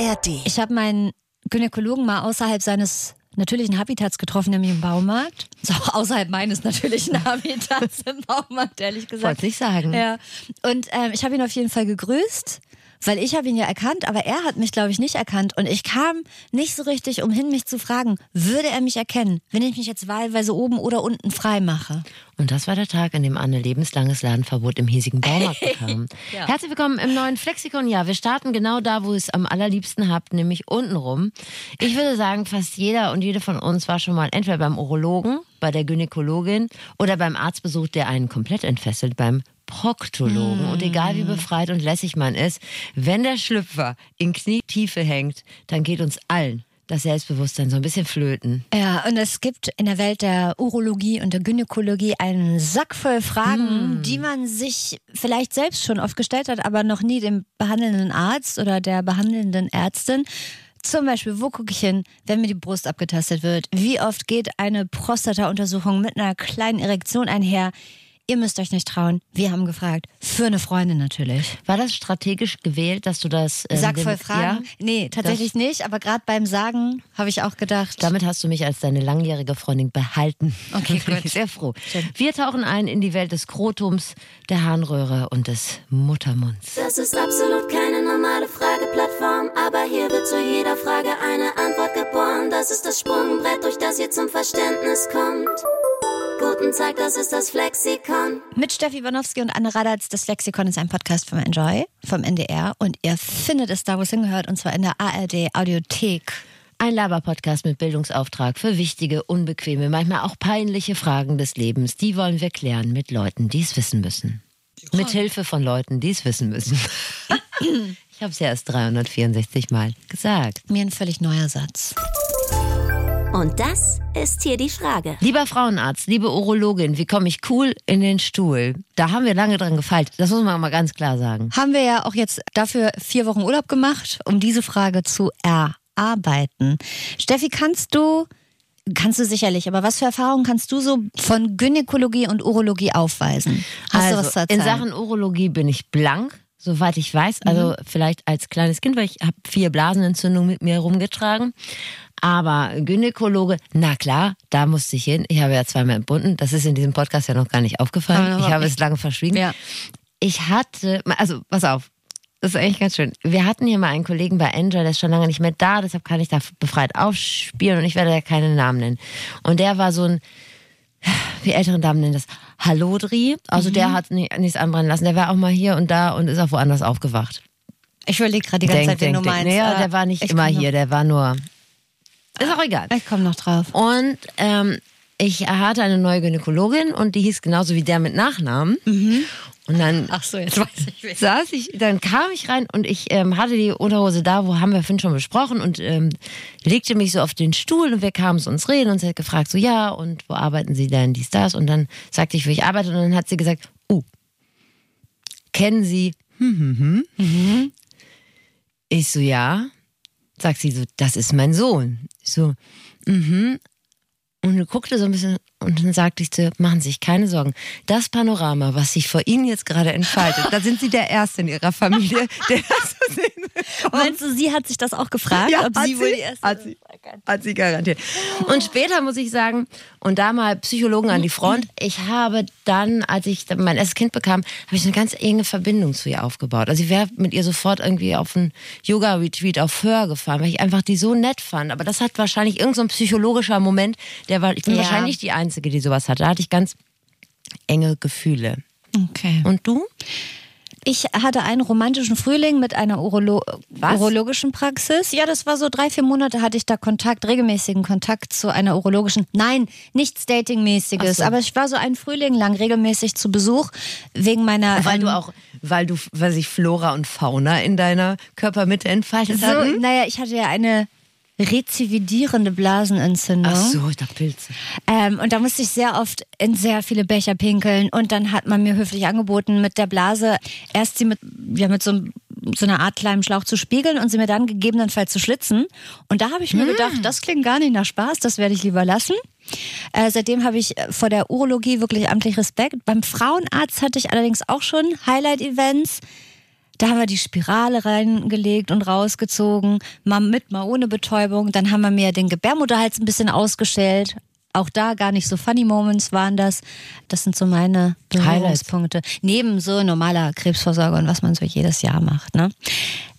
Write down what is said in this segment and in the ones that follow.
ARD. Ich habe meinen Gynäkologen mal außerhalb seines natürlichen Habitats getroffen, nämlich im Baumarkt. So außerhalb meines natürlichen Habitats im Baumarkt, ehrlich gesagt. Wollte ich sagen. Ja. Und ähm, ich habe ihn auf jeden Fall gegrüßt. Weil ich habe ihn ja erkannt, aber er hat mich, glaube ich, nicht erkannt. Und ich kam nicht so richtig umhin, mich zu fragen, würde er mich erkennen, wenn ich mich jetzt wahlweise oben oder unten frei mache? Und das war der Tag, an dem Anne lebenslanges Ladenverbot im hiesigen Baumarkt bekam. Ja. Herzlich willkommen im neuen Flexikon. Ja, wir starten genau da, wo ihr es am allerliebsten habt, nämlich unten rum. Ich würde sagen, fast jeder und jede von uns war schon mal entweder beim Urologen, bei der Gynäkologin oder beim Arztbesuch, der einen komplett entfesselt, beim Proktologen. Und egal wie befreit und lässig man ist, wenn der Schlüpfer in Knietiefe hängt, dann geht uns allen das Selbstbewusstsein so ein bisschen flöten. Ja, und es gibt in der Welt der Urologie und der Gynäkologie einen Sack voll Fragen, die man sich vielleicht selbst schon oft gestellt hat, aber noch nie dem behandelnden Arzt oder der behandelnden Ärztin. Zum Beispiel, wo gucke ich hin, wenn mir die Brust abgetastet wird? Wie oft geht eine Prostata-Untersuchung mit einer kleinen Erektion einher? Ihr müsst euch nicht trauen. Wir haben gefragt. Für eine Freundin natürlich. War das strategisch gewählt, dass du das... ähm, Sack dem- voll Fragen? Ja? Nee, tatsächlich nicht. Aber gerade beim Sagen habe ich auch gedacht. Damit hast du mich als deine langjährige Freundin behalten. Okay, Bin gut. ich Sehr froh. Schön. Wir tauchen ein in die Welt des Krotums, der Harnröhre und des Muttermunds. Das ist absolut keine normale Frageplattform, aber hier wird zu jeder Frage eine Antwort geboren. Das ist das Sprungbrett, durch das ihr zum Verständnis kommt. Guten Tag, das ist das Flexikon. Mit Steffi Wanowski und Anne Radatz. Das Lexikon ist ein Podcast vom Enjoy, vom NDR. Und ihr findet es da, wo es hingehört, und zwar in der ARD Audiothek. Ein Laber-Podcast mit Bildungsauftrag für wichtige, unbequeme, manchmal auch peinliche Fragen des Lebens. Die wollen wir klären mit Leuten, die es wissen müssen. Mit Hilfe von Leuten, die es wissen müssen. ich habe es ja erst 364 Mal gesagt. Mir ein völlig neuer Satz. Und das ist hier die Frage. Lieber Frauenarzt, liebe Urologin, wie komme ich cool in den Stuhl? Da haben wir lange dran gefeilt. Das muss man mal ganz klar sagen. Haben wir ja auch jetzt dafür vier Wochen Urlaub gemacht, um diese Frage zu erarbeiten. Steffi, kannst du, kannst du sicherlich, aber was für Erfahrungen kannst du so von Gynäkologie und Urologie aufweisen? Hast du was zu Also, in erzählen? Sachen Urologie bin ich blank, soweit ich weiß. Also vielleicht als kleines Kind, weil ich habe vier Blasenentzündungen mit mir herumgetragen. Aber Gynäkologe, na klar, da musste ich hin. Ich habe ja zweimal entbunden. Das ist in diesem Podcast ja noch gar nicht aufgefallen. Ich habe nicht. es lange verschwiegen. Ja. Ich hatte, also pass auf, das ist eigentlich ganz schön. Wir hatten hier mal einen Kollegen bei Angel, der ist schon lange nicht mehr da, deshalb kann ich da befreit aufspielen und ich werde ja keine Namen nennen. Und der war so ein, wie älteren Damen nennen das, Hallodri. Also Mhm. der hat ni- nichts anbrennen lassen. Der war auch mal hier und da und ist auch woanders aufgewacht. Ich überlege gerade die ganze Zeit, wen du meinst. Nee, aber der war nicht ich immer hier, der war nur. Ist auch egal. Ich komme noch drauf. Und ähm, ich hatte eine neue Gynäkologin und die hieß genauso wie der mit Nachnamen. Und dann Ach so, jetzt weiß ich. wen. saß ich, dann kam ich rein und ich ähm, hatte die Unterhose da, wo haben wir vorhin schon besprochen und ähm, legte mich so auf den Stuhl und wir kamen zu uns reden und sie hat gefragt so, ja und wo arbeiten Sie denn, dies, das und dann sagte ich, wo ich arbeite und dann hat sie gesagt, oh, kennen Sie hm, hm, hm? Ich so, ja. Sagt sie so, das ist mein Sohn. Ich so, mhm. Und guckte so ein bisschen und dann sagte ich zu ihr, machen Sie sich keine Sorgen. Das Panorama, was sich vor Ihnen jetzt gerade entfaltet, da sind Sie der Erste in Ihrer Familie, der das so sehen bekommt. Meinst du, sie hat sich das auch gefragt, ob hat sie wohl die erste hat sie, hat sie garantiert. Und später muss ich sagen, und da mal Psychologen an die Front, ich habe dann, als ich mein erstes Kind bekam, habe ich eine ganz enge Verbindung zu ihr aufgebaut. Also ich wäre mit ihr sofort irgendwie auf einen Yoga-Retreat auf Hör gefahren, weil ich einfach die so nett fand. Aber das hat wahrscheinlich irgendein so psychologischer Moment, der war, ich bin Ja. wahrscheinlich die Einzige, die sowas hat. Da hatte ich ganz enge Gefühle. Okay. Und du? Ich hatte einen romantischen Frühling mit einer Urolo Was? urologischen Praxis. Ja, das war so drei, vier Monate hatte ich da Kontakt, regelmäßigen Kontakt zu einer urologischen. Nein, nichts Datingmäßiges. So. Aber ich war so einen Frühling lang regelmäßig zu Besuch wegen meiner. Weil ähm, du auch, weil du, weil sich Flora und Fauna in deiner Körpermitte entfaltet so, hatten? naja, ich hatte ja eine rezividierende Blasenentzündung. Ach so, ich dachte Pilze. Ähm, und da musste ich sehr oft in sehr viele Becher pinkeln. Und dann hat man mir höflich angeboten, mit der Blase erst sie mit, ja, mit so, einem- so einer Art kleinen Schlauch zu spiegeln und sie mir dann gegebenenfalls zu schlitzen. Und da habe ich mir gedacht, das klingt gar nicht nach Spaß, das werde ich lieber lassen. Äh, seitdem habe ich vor der Urologie wirklich amtlich Respekt. Beim Frauenarzt hatte ich allerdings auch schon Highlight-Events. Da haben wir die Spirale reingelegt und rausgezogen, mal mit, mal ohne Betäubung. Dann haben wir mir den Gebärmutterhals ein bisschen ausgestellt. Auch da gar nicht so funny Moments waren das. Das sind so meine Berührungspunkte. Neben so normaler Krebsvorsorge und was man so jedes Jahr macht. Ne?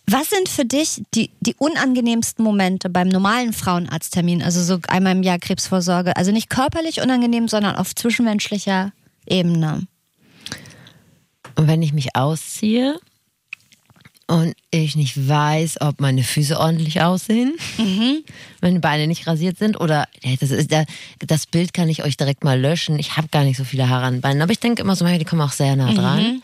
Was sind für dich die, die unangenehmsten Momente beim normalen Frauenarzttermin? Also so einmal im Jahr Krebsvorsorge. Also nicht körperlich unangenehm, sondern auf zwischenmenschlicher Ebene. Und wenn ich mich ausziehe und ich nicht weiß, ob meine Füße ordentlich aussehen, meine Beine nicht rasiert sind oder das, ist, das Bild kann ich euch direkt mal löschen. Ich habe gar nicht so viele Haare an den Beinen, aber ich denke immer so, die kommen auch sehr nah dran.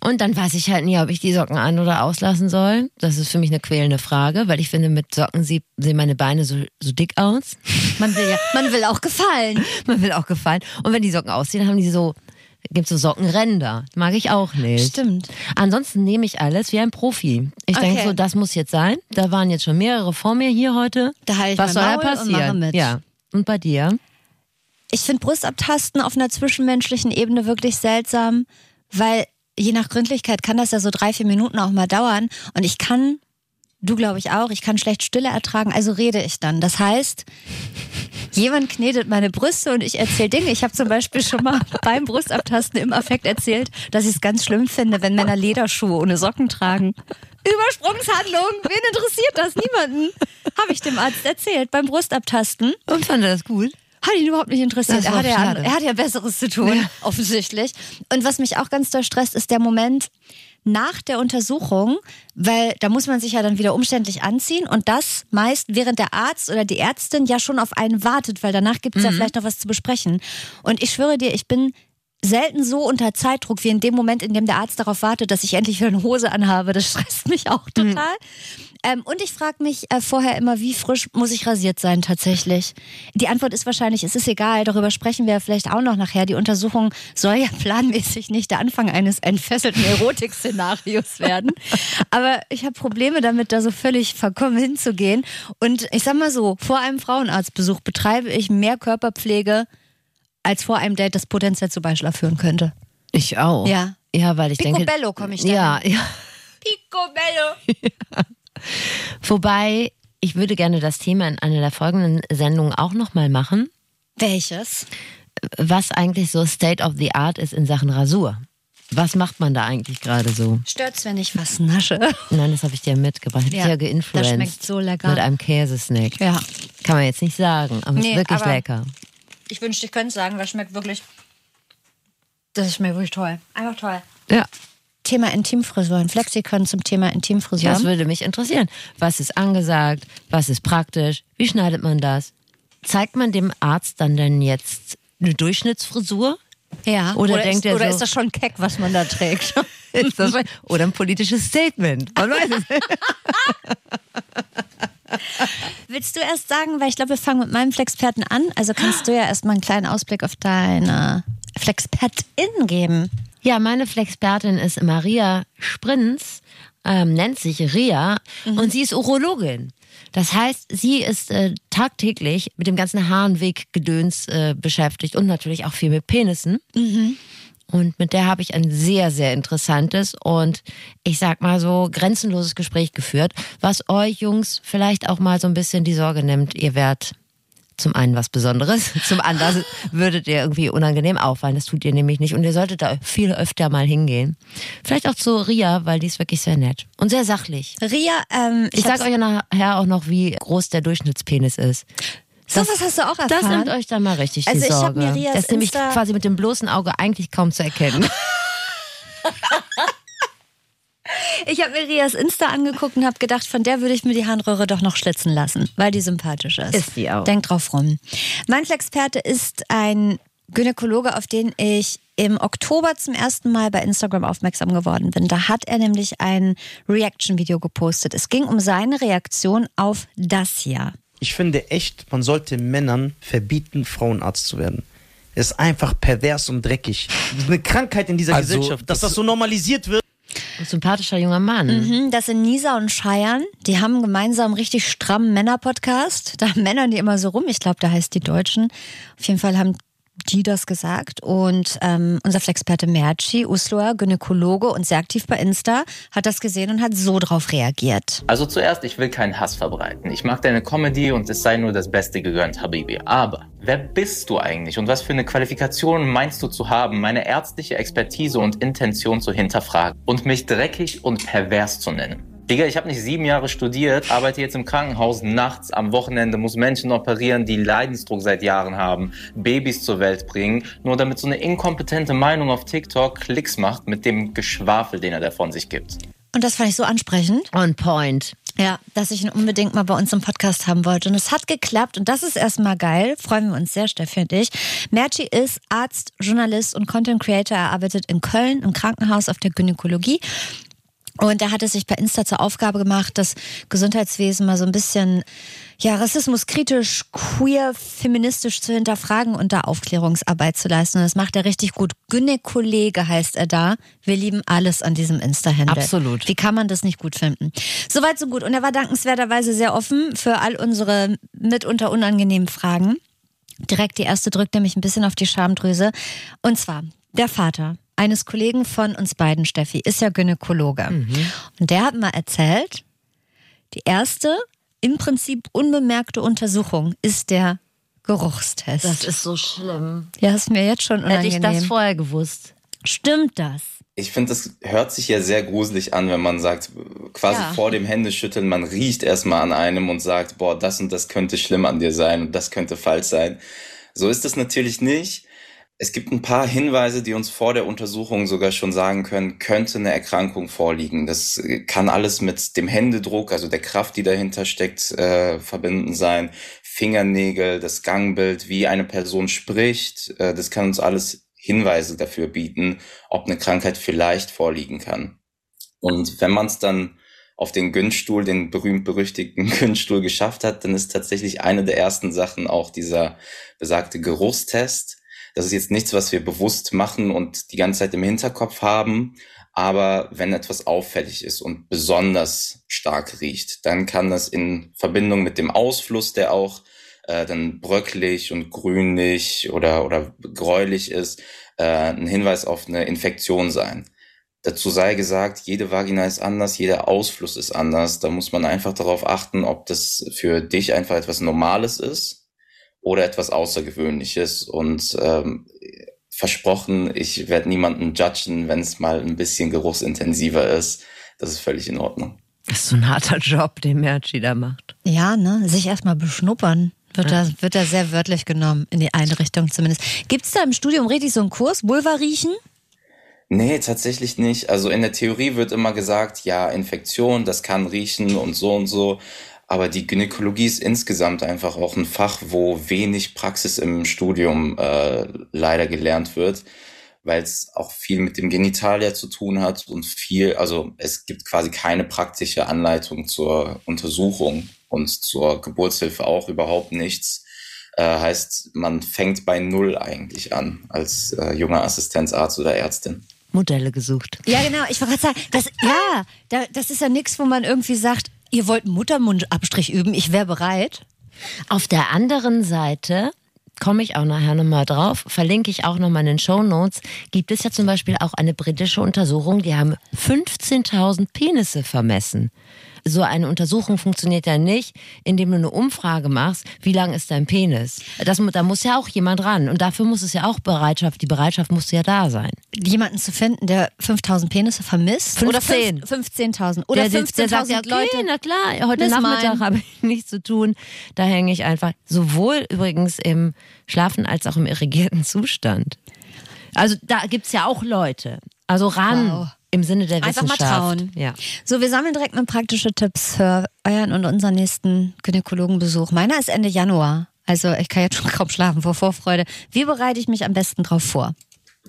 Und dann weiß ich halt nie, ob ich die Socken an- oder auslassen soll. Das ist für mich eine quälende Frage, weil ich finde, mit Socken sie- sehen meine Beine so, so dick aus. Man will ja, man will auch gefallen. Man will auch gefallen. Und wenn die Socken aussehen, haben die so, gibt so Sockenränder. Mag ich auch nicht. Stimmt. Ansonsten nehme ich alles wie ein Profi. Ich Okay. denke so, das muss jetzt sein. Da waren jetzt schon mehrere vor mir hier heute. Da halte ich Was soll da Maul und passieren? mache mit. Ja. Und bei dir? Ich finde Brustabtasten auf einer zwischenmenschlichen Ebene wirklich seltsam, weil je nach Gründlichkeit kann das ja so drei, vier Minuten auch mal dauern. Und ich kann, du glaube ich auch, ich kann schlecht Stille ertragen, also rede ich dann. Das heißt, jemand knetet meine Brüste und ich erzähle Dinge. Ich habe zum Beispiel schon mal beim Brustabtasten im Affekt erzählt, dass ich es ganz schlimm finde, wenn Männer Lederschuhe ohne Socken tragen. Übersprungshandlung, wen interessiert das? Niemanden. Habe ich dem Arzt erzählt beim Brustabtasten. Und fand er das gut? Hat ihn überhaupt nicht interessiert. Er hat, ja, er hat ja Besseres zu tun, offensichtlich. Und was mich auch ganz doll stresst, ist der Moment nach der Untersuchung, weil da muss man sich ja dann wieder umständlich anziehen und das meist während der Arzt oder die Ärztin ja schon auf einen wartet, weil danach gibt es ja vielleicht noch was zu besprechen. Und ich schwöre dir, ich bin selten so unter Zeitdruck wie in dem Moment, in dem der Arzt darauf wartet, dass ich endlich wieder eine Hose anhabe. Das stresst mich auch total. Ähm, und ich frage mich äh, vorher immer, wie frisch muss ich rasiert sein tatsächlich? Die Antwort ist wahrscheinlich, es ist egal, darüber sprechen wir vielleicht auch noch nachher. Die Untersuchung soll ja planmäßig nicht der Anfang eines entfesselten Erotik-Szenarios werden. Aber ich habe Probleme damit, da so völlig verkommen hinzugehen. Und ich sag mal so, vor einem Frauenarztbesuch betreibe ich mehr Körperpflege als vor einem Date, das potenziell zu Beischlaf führen könnte. Ich auch. Ja. Ja, weil ich denke. Picobello komme ich da. Ja, ja. Picobello. Wobei, ich würde gerne das Thema in einer der folgenden Sendungen auch nochmal machen, Welches? was eigentlich so State of the Art ist in Sachen Rasur. Was macht man da eigentlich gerade so? Stört's, wenn ich was nasche? Nein, das habe ich dir mitgebracht. Ich Ja, ja geinfluenced. das schmeckt so lecker. Mit einem Käsesnack. Ja. Kann man jetzt nicht sagen, aber Nee, ist wirklich lecker. Ich wünschte, ich könnte sagen, das schmeckt wirklich. Das schmeckt wirklich toll. Einfach toll. Ja, Thema Intimfrisuren. Flexikon zum Thema Intimfrisuren. das würde mich interessieren. Was ist angesagt? Was ist praktisch? Wie schneidet man das? Zeigt man dem Arzt dann denn jetzt eine Durchschnittsfrisur? ja. Oder denkt ist, er oder so- ist das schon keck, was man da trägt? Ist das oder ein politisches Statement? Man weiß es nicht. Willst du erst sagen, weil ich glaube, wir fangen mit meinem Flexperten an. Also kannst du ja erstmal einen kleinen Ausblick auf deine Flexpertin geben. Ja, meine Flexpertin ist Maria Sprinz, ähm, nennt sich Ria und sie ist Urologin. Das heißt, sie ist äh, tagtäglich mit dem ganzen Harnweggedöns äh, beschäftigt und natürlich auch viel mit Penissen. Und mit der habe ich ein sehr, sehr interessantes und ich sag mal so grenzenloses Gespräch geführt, was euch Jungs vielleicht auch mal so ein bisschen die Sorge nimmt, ihr werdet zum einen was Besonderes, zum anderen würdet ihr irgendwie unangenehm auffallen. Das tut ihr nämlich nicht und ihr solltet da viel öfter mal hingehen. Vielleicht auch zu Ria, weil die ist wirklich sehr nett und sehr sachlich. Ria, ähm, Ich, hab's- sag euch nachher auch noch, wie groß der Durchschnittspenis ist. So was hast du auch erfahren. Das nimmt euch dann mal richtig Also die ich Sorge. mir Rias das ist nämlich Insta- quasi mit dem bloßen Auge eigentlich kaum zu erkennen. Ich habe mir Rias Insta angeguckt und habe gedacht, von der würde ich mir die Harnröhre doch noch schlitzen lassen, weil die sympathisch ist. Ist sie auch. Denk drauf rum. Mein Flexperte ist ein Gynäkologe, auf den ich im Oktober zum ersten Mal bei Instagram aufmerksam geworden bin. Da hat er nämlich ein Reaction-Video gepostet. Es ging um seine Reaktion auf das hier. Ich finde echt, man sollte Männern verbieten, Frauenarzt zu werden. Es ist einfach pervers und dreckig. Das ist eine Krankheit in dieser Also, Gesellschaft, dass das- das so normalisiert wird. Ein sympathischer junger Mann. Mhm, Das sind Nisa und Scheiern. Die haben gemeinsam einen richtig strammen Männer-Podcast. Da haben Männer die immer so rum. Ich glaube, da heißt die Deutschen. Auf jeden Fall haben die das gesagt. Und ähm, unser Flexperte Merci, Usloer, Gynäkologe und sehr aktiv bei Insta, hat das gesehen und hat so drauf reagiert. Also zuerst, ich will keinen Hass verbreiten. Ich mag deine Comedy und es sei nur das Beste gegönnt, Habibi. Aber wer bist du eigentlich und was für eine Qualifikation meinst du zu haben, meine ärztliche Expertise und Intention zu hinterfragen und mich dreckig und pervers zu nennen? Digga, ich habe nicht sieben Jahre studiert, arbeite jetzt im Krankenhaus nachts, am Wochenende, muss Menschen operieren, die Leidensdruck seit Jahren haben, Babys zur Welt bringen, nur damit so eine inkompetente Meinung auf TikTok Klicks macht mit dem Geschwafel, den er da von sich gibt. Und das fand ich so ansprechend. On point. Ja, dass ich ihn unbedingt mal bei uns im Podcast haben wollte. Und es hat geklappt und das ist erstmal geil. Freuen wir uns sehr, Steffi und ich. Merci ist Arzt, Journalist und Content Creator. Er arbeitet in Köln im Krankenhaus auf der Gynäkologie und er hat es sich bei Insta zur Aufgabe gemacht, das Gesundheitswesen mal so ein bisschen ja, rassismuskritisch, queer, feministisch zu hinterfragen und da Aufklärungsarbeit zu leisten. Und das macht er richtig gut. Gynäkollege heißt er da. Wir lieben alles an diesem Insta-Handle. Absolut. Wie kann man das nicht gut finden? Soweit, so gut. Und er war dankenswerterweise sehr offen für all unsere mitunter unangenehmen Fragen. Direkt die erste drückt nämlich ein bisschen auf die Schamdrüse. Und zwar, der Vater eines Kollegen von uns beiden, Steffi, ist ja Gynäkologe. Und der hat mal erzählt, die erste im Prinzip unbemerkte Untersuchung ist der Geruchstest. Das ist so schlimm. ja, ist mir jetzt schon Hätte unangenehm. ich das vorher gewusst. Stimmt das? Ich finde, das hört sich ja sehr gruselig an, wenn man sagt, quasi Ja. vor dem Händeschütteln, man riecht erstmal an einem und sagt, boah, das und das könnte schlimm an dir sein und das könnte falsch sein. So ist es natürlich nicht. Es gibt ein paar Hinweise, die uns vor der Untersuchung sogar schon sagen können, könnte eine Erkrankung vorliegen. Das kann alles mit dem Händedruck, also der Kraft, die dahinter steckt, äh, verbinden sein. Fingernägel, das Gangbild, wie eine Person spricht. Äh, das kann uns alles Hinweise dafür bieten, ob eine Krankheit vielleicht vorliegen kann. Und wenn man es dann auf den Günststuhl, den berühmt-berüchtigten Günststuhl geschafft hat, dann ist tatsächlich eine der ersten Sachen auch dieser besagte Geruchstest. Das ist jetzt nichts, was wir bewusst machen und die ganze Zeit im Hinterkopf haben. Aber wenn etwas auffällig ist und besonders stark riecht, dann kann das in Verbindung mit dem Ausfluss, der auch äh, dann bröcklig und grünlich oder, oder gräulich ist, äh, ein Hinweis auf eine Infektion sein. Dazu sei gesagt, jede Vagina ist anders, jeder Ausfluss ist anders. Da muss man einfach darauf achten, ob das für dich einfach etwas Normales ist oder etwas Außergewöhnliches. Und ähm, versprochen, ich werde niemanden judgen, wenn es mal ein bisschen geruchsintensiver ist. Das ist völlig in Ordnung. Das ist so ein harter Job, den Merci da macht. Ja, ne? Sich erstmal beschnuppern. Wird, da, wird da sehr wörtlich genommen, in die eine Richtung zumindest. Gibt es da im Studium richtig so einen Kurs, Vulva riechen? Nee, tatsächlich nicht. Also in der Theorie wird immer gesagt, ja, Infektion, das kann riechen und so und so. Aber die Gynäkologie ist insgesamt einfach auch ein Fach, wo wenig Praxis im Studium äh, leider gelernt wird, weil es auch viel mit dem Genitalia zu tun hat und viel, also es gibt quasi keine praktische Anleitung zur Untersuchung und zur Geburtshilfe auch überhaupt nichts. Äh, heißt, man fängt bei Null eigentlich an als äh, junger Assistenzarzt oder Ärztin. Modelle gesucht. Ja, genau. Ich wollte gerade sagen, das, ja, da, das ist ja nichts, wo man irgendwie sagt, ihr wollt Muttermundabstrich üben, ich wäre bereit. Auf der anderen Seite komme ich auch nachher nochmal drauf, verlinke ich auch nochmal in den Show Notes, gibt es ja zum Beispiel auch eine britische Untersuchung, die haben 15.000 Penisse vermessen. So eine Untersuchung funktioniert ja nicht, indem du eine Umfrage machst, wie lang ist dein Penis. Das, da muss ja auch jemand ran und dafür muss es ja auch Bereitschaft, die Bereitschaft muss ja da sein. Jemanden zu finden, der 5000 Penisse vermisst. 15. Oder fünf- 15.000. Oder der, der sagt 15.000 ja, okay, Leute. na klar, heute Nachmittag habe ich nichts zu tun. Da hänge ich einfach sowohl übrigens im Schlafen als auch im irrigierten Zustand. Also da gibt's ja auch Leute. Also ran Wow. Im Sinne der Einfach mal Wissenschaft. trauen. Ja. So, wir sammeln direkt mal praktische Tipps für euren und unseren nächsten Gynäkologenbesuch. Meiner ist Ende Januar. Also ich kann jetzt schon kaum schlafen vor Vorfreude. Wie bereite ich mich am besten drauf vor?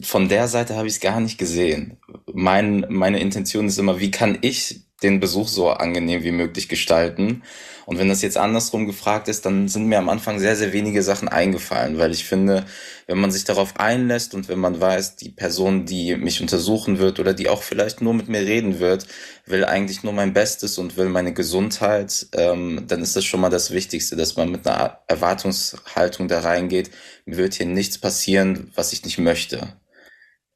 von der Seite habe ich es gar nicht gesehen. Mein, meine Intention ist immer, wie kann ich den Besuch so angenehm wie möglich gestalten. Und wenn das jetzt andersrum gefragt ist, dann sind mir am Anfang sehr, sehr wenige Sachen eingefallen, weil ich finde, wenn man sich darauf einlässt und wenn man weiß, die Person, die mich untersuchen wird oder die auch vielleicht nur mit mir reden wird, will eigentlich nur mein Bestes und will meine Gesundheit, ähm, dann ist das schon mal das Wichtigste, dass man mit einer Erwartungshaltung da reingeht. Mir wird hier nichts passieren, was ich nicht möchte.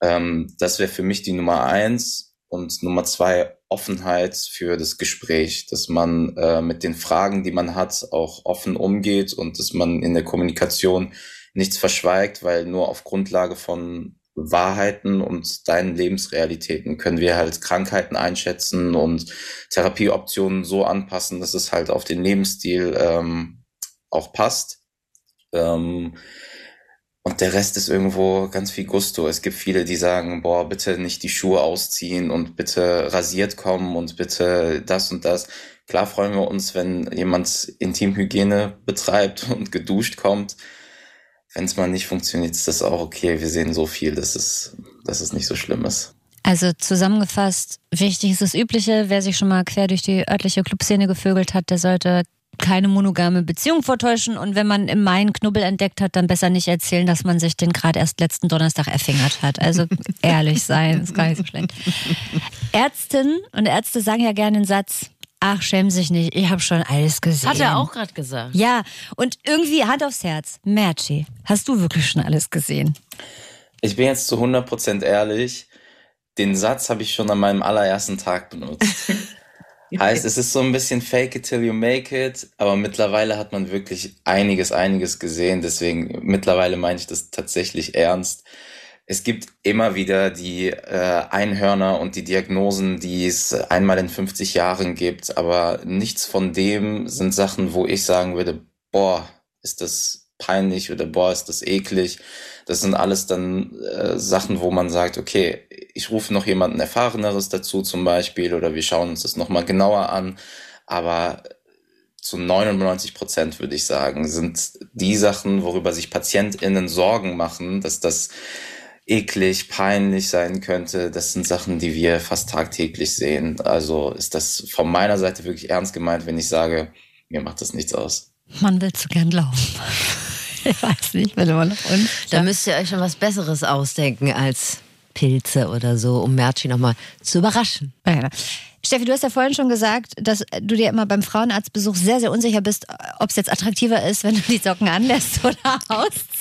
Ähm, das wäre für mich die Nummer eins. Und Nummer zwei, Offenheit für das Gespräch, dass man äh, mit den Fragen, die man hat, auch offen umgeht und dass man in der Kommunikation nichts verschweigt, weil nur auf Grundlage von Wahrheiten und deinen Lebensrealitäten können wir halt Krankheiten einschätzen und Therapieoptionen so anpassen, dass es halt auf den Lebensstil ähm, auch passt. Ähm, und der Rest ist irgendwo ganz viel Gusto. Es gibt viele, die sagen, boah, bitte nicht die Schuhe ausziehen und bitte rasiert kommen und bitte das und das. Klar freuen wir uns, wenn jemand Intimhygiene betreibt und geduscht kommt. Wenn es mal nicht funktioniert, ist das auch okay. Wir sehen so viel, dass es, dass es nicht so schlimm ist. Also zusammengefasst, wichtig ist das Übliche. Wer sich schon mal quer durch die örtliche Clubszene gevögelt hat, der sollte keine monogame Beziehung vortäuschen und wenn man im Mai einen Knubbel entdeckt hat, dann besser nicht erzählen, dass man sich den gerade erst letzten Donnerstag erfingert hat. Also ehrlich sein, ist gar nicht so schlecht. Ärztinnen und Ärzte sagen ja gerne den Satz, ach, schäm sich nicht, ich habe schon alles gesehen. Hat er auch gerade gesagt. Ja, und irgendwie Hand aufs Herz. Merci, hast du wirklich schon alles gesehen? Ich bin jetzt zu 100% ehrlich, den Satz habe ich schon an meinem allerersten Tag benutzt. Heißt, es ist so ein bisschen fake it till you make it, aber mittlerweile hat man wirklich einiges, einiges gesehen. Deswegen mittlerweile meine ich das tatsächlich ernst. Es gibt immer wieder die äh, Einhörner und die Diagnosen, die es einmal in 50 Jahren gibt, aber nichts von dem sind Sachen, wo ich sagen würde, boah, ist das peinlich oder boah, ist das eklig. Das sind alles dann äh, Sachen, wo man sagt, okay, ich rufe noch jemanden Erfahreneres dazu zum Beispiel oder wir schauen uns das nochmal genauer an. Aber zu 99 Prozent würde ich sagen, sind die Sachen, worüber sich PatientInnen Sorgen machen, dass das eklig, peinlich sein könnte, das sind Sachen, die wir fast tagtäglich sehen. Also ist das von meiner Seite wirklich ernst gemeint, wenn ich sage, mir macht das nichts aus. Man will zu gern glauben. Ich weiß nicht, wenn man noch uns. Da müsst ihr euch schon was Besseres ausdenken als Pilze oder so, um Merci nochmal zu überraschen. Ja, genau. Steffi, du hast ja vorhin schon gesagt, dass du dir immer beim Frauenarztbesuch sehr, sehr unsicher bist, ob es jetzt attraktiver ist, wenn du die Socken anlässt oder ausziehst.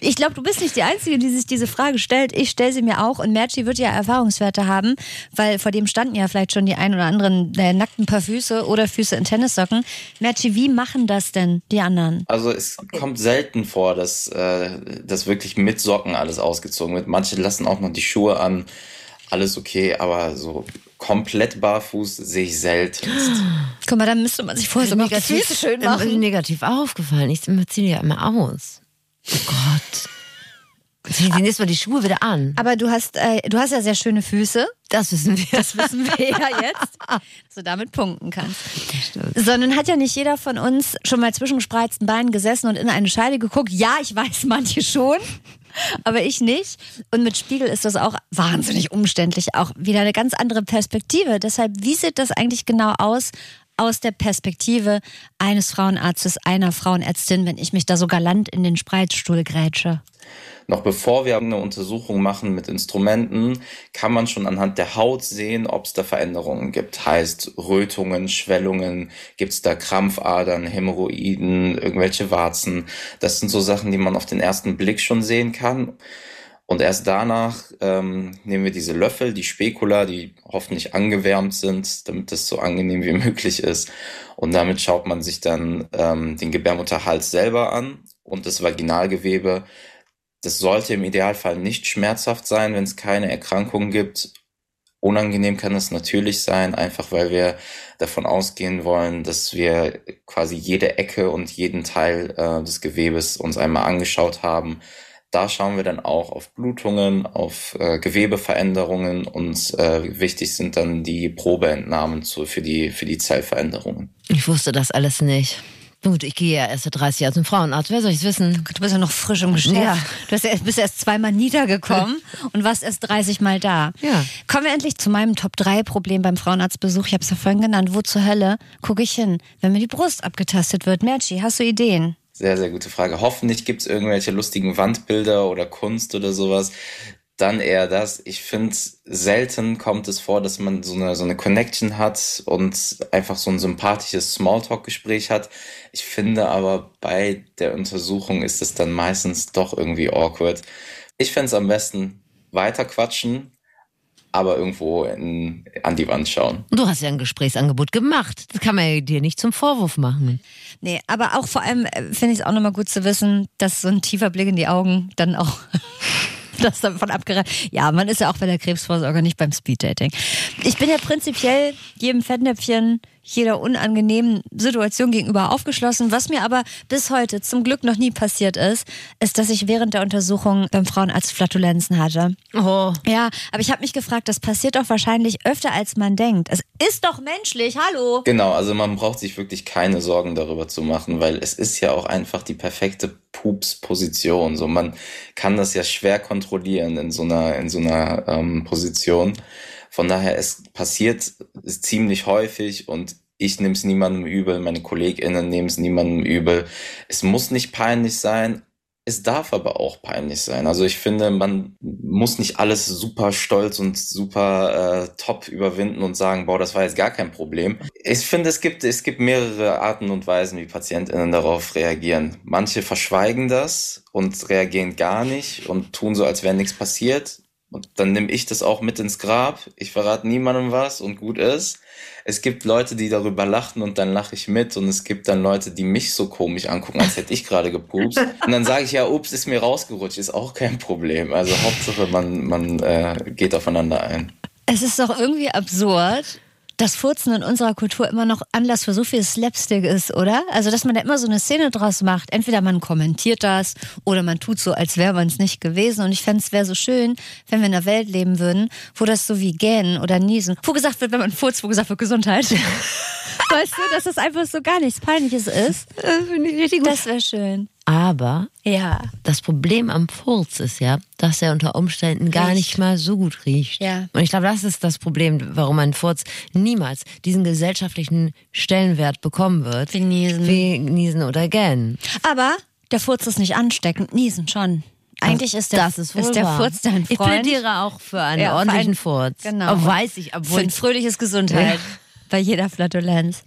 Ich glaube, du bist nicht die Einzige, die sich diese Frage stellt. Ich stelle sie mir auch und Merci wird ja Erfahrungswerte haben, weil vor dem standen ja vielleicht schon die ein oder anderen äh, nackten Paar Füße oder Füße in Tennissocken. Merci, wie machen das denn die anderen? Also es kommt selten vor, dass äh, das wirklich mit Socken alles ausgezogen wird. Manche lassen auch noch die Schuhe an. Alles okay, aber so komplett barfuß sehe ich selten. Guck mal, dann müsste man sich vorher so Füße schön machen. negativ aufgefallen. Ich ziehe die ja immer aus. Oh Gott. Zieh die nächstes Mal die Schuhe wieder an. Aber du hast, äh, du hast ja sehr schöne Füße. Das wissen wir. Das wissen wir ja jetzt, dass du damit punkten kannst. Sondern hat ja nicht jeder von uns schon mal zwischen gespreizten Beinen gesessen und in eine Scheide geguckt. Ja, ich weiß, manche schon, aber ich nicht. Und mit Spiegel ist das auch wahnsinnig umständlich. Auch wieder eine ganz andere Perspektive. Deshalb, wie sieht das eigentlich genau aus? Aus der Perspektive eines Frauenarztes, einer Frauenärztin, wenn ich mich da so galant in den Spreizstuhl grätsche. Noch bevor wir eine Untersuchung machen mit Instrumenten, kann man schon anhand der Haut sehen, ob es da Veränderungen gibt. Heißt Rötungen, Schwellungen, gibt es da Krampfadern, Hämorrhoiden, irgendwelche Warzen. Das sind so Sachen, die man auf den ersten Blick schon sehen kann. Und erst danach ähm, nehmen wir diese Löffel, die Spekula, die hoffentlich angewärmt sind, damit es so angenehm wie möglich ist. Und damit schaut man sich dann ähm, den Gebärmutterhals selber an und das Vaginalgewebe. Das sollte im Idealfall nicht schmerzhaft sein, wenn es keine Erkrankung gibt. Unangenehm kann es natürlich sein, einfach weil wir davon ausgehen wollen, dass wir quasi jede Ecke und jeden Teil äh, des Gewebes uns einmal angeschaut haben. Da schauen wir dann auch auf Blutungen, auf äh, Gewebeveränderungen und äh, wichtig sind dann die Probeentnahmen zu, für, die, für die Zellveränderungen. Ich wusste das alles nicht. Gut, ich gehe ja erst seit 30 Jahren zum Frauenarzt. Wer soll ich's wissen? Du bist ja noch frisch im Geschäft. Ja. Du ja erst, bist erst zweimal niedergekommen und warst erst 30 Mal da. Ja. Kommen wir endlich zu meinem Top-3-Problem beim Frauenarztbesuch. Ich habe es ja vorhin genannt. Wo zur Hölle gucke ich hin, wenn mir die Brust abgetastet wird? Merci, hast du Ideen? Sehr, sehr gute Frage. Hoffentlich gibt's irgendwelche lustigen Wandbilder oder Kunst oder sowas. Dann eher das. Ich finde, selten kommt es vor, dass man so eine, so eine Connection hat und einfach so ein sympathisches Smalltalk-Gespräch hat. Ich finde aber bei der Untersuchung ist es dann meistens doch irgendwie awkward. Ich fände es am besten weiter quatschen, aber irgendwo in, an die Wand schauen. Du hast ja ein Gesprächsangebot gemacht. Das kann man ja dir nicht zum Vorwurf machen. Nee, aber auch vor allem äh, finde ich es auch nochmal gut zu wissen, dass so ein tiefer Blick in die Augen dann auch das davon abgeraten. Ja, man ist ja auch bei der Krebsvorsorge, nicht beim Speeddating. Ich bin ja prinzipiell jedem Fettnäpfchen, jeder unangenehmen Situation gegenüber aufgeschlossen. Was mir aber bis heute zum Glück noch nie passiert ist, ist, dass ich während der Untersuchung beim Frauenarzt Flatulenzen hatte. Oh. Ja, aber ich habe mich gefragt, das passiert doch wahrscheinlich öfter, als man denkt. Es ist doch menschlich, hallo. Genau, also man braucht sich wirklich keine Sorgen darüber zu machen, weil es ist ja auch einfach die perfekte Pups-Position. So, man kann das ja schwer kontrollieren in so einer, in so einer ähm, Position. Von daher, es passiert es ziemlich häufig und ich nehme es niemandem übel, meine KollegInnen nehmen es niemandem übel. Es muss nicht peinlich sein, es darf aber auch peinlich sein. Also ich finde, man muss nicht alles super stolz und super äh, top überwinden und sagen, boah, das war jetzt gar kein Problem. Ich finde, es gibt, es gibt mehrere Arten und Weisen, wie PatientInnen darauf reagieren. Manche verschweigen das und reagieren gar nicht und tun so, als wäre nichts passiert. Und dann nehme ich das auch mit ins Grab. Ich verrate niemandem was und gut ist. Es gibt Leute, die darüber lachen und dann lache ich mit. Und es gibt dann Leute, die mich so komisch angucken, als hätte ich gerade gepupst. Und dann sage ich ja, ups, ist mir rausgerutscht. Ist auch kein Problem. Also Hauptsache, man, man äh, geht aufeinander ein. Es ist doch irgendwie absurd, dass Furzen in unserer Kultur immer noch Anlass für so viel Slapstick ist, oder? Also, dass man da immer so eine Szene draus macht. Entweder man kommentiert das oder man tut so, als wäre man es nicht gewesen. Und ich fände es wäre so schön, wenn wir in einer Welt leben würden, wo das so wie Gähnen oder Niesen, wo gesagt wird, wenn man furzt, wo gesagt wird Gesundheit. weißt du, dass das einfach so gar nichts Peinliches ist? Das finde ich richtig gut. Das wäre schön. Aber Ja. das Problem am Furz ist ja, dass er unter Umständen gar Riecht. nicht mal so gut riecht. Ja. Und ich glaube, das ist das Problem, warum ein Furz niemals diesen gesellschaftlichen Stellenwert bekommen wird. Wie Niesen. Wie Niesen oder Gähnen. Aber der Furz ist nicht ansteckend. Niesen schon. Eigentlich ist der, das ist, ist der. Furz dein Ich Freund. plädiere auch für einen Ja, für ordentlichen einen- Furz. Genau. Auch weiß ich, Für obwohl ein fröhliches Gesundheit Ja. bei jeder Flatulenz.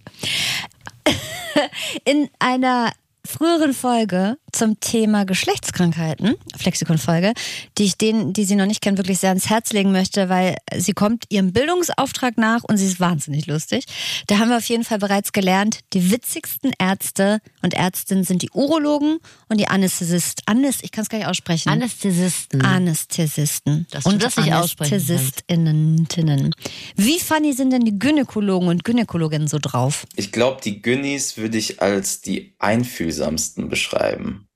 In einer früheren Folge zum Thema Geschlechtskrankheiten, Flexikon-Folge, die ich denen, die sie noch nicht kennen, wirklich sehr ans Herz legen möchte, weil sie kommt ihrem Bildungsauftrag nach und sie ist wahnsinnig lustig. Da haben wir auf jeden Fall bereits gelernt, die witzigsten Ärzte und Ärztinnen sind die Urologen und die Anästhesist. Anes, ich kann es gar nicht aussprechen. Anästhesisten. Anästhesisten. Dass du und das nicht. Anästhesistinnen. Wie funny sind denn die Gynäkologen und Gynäkologinnen so drauf? Ich glaube, die Günnis würde ich als die einfühlsamsten beschreiben.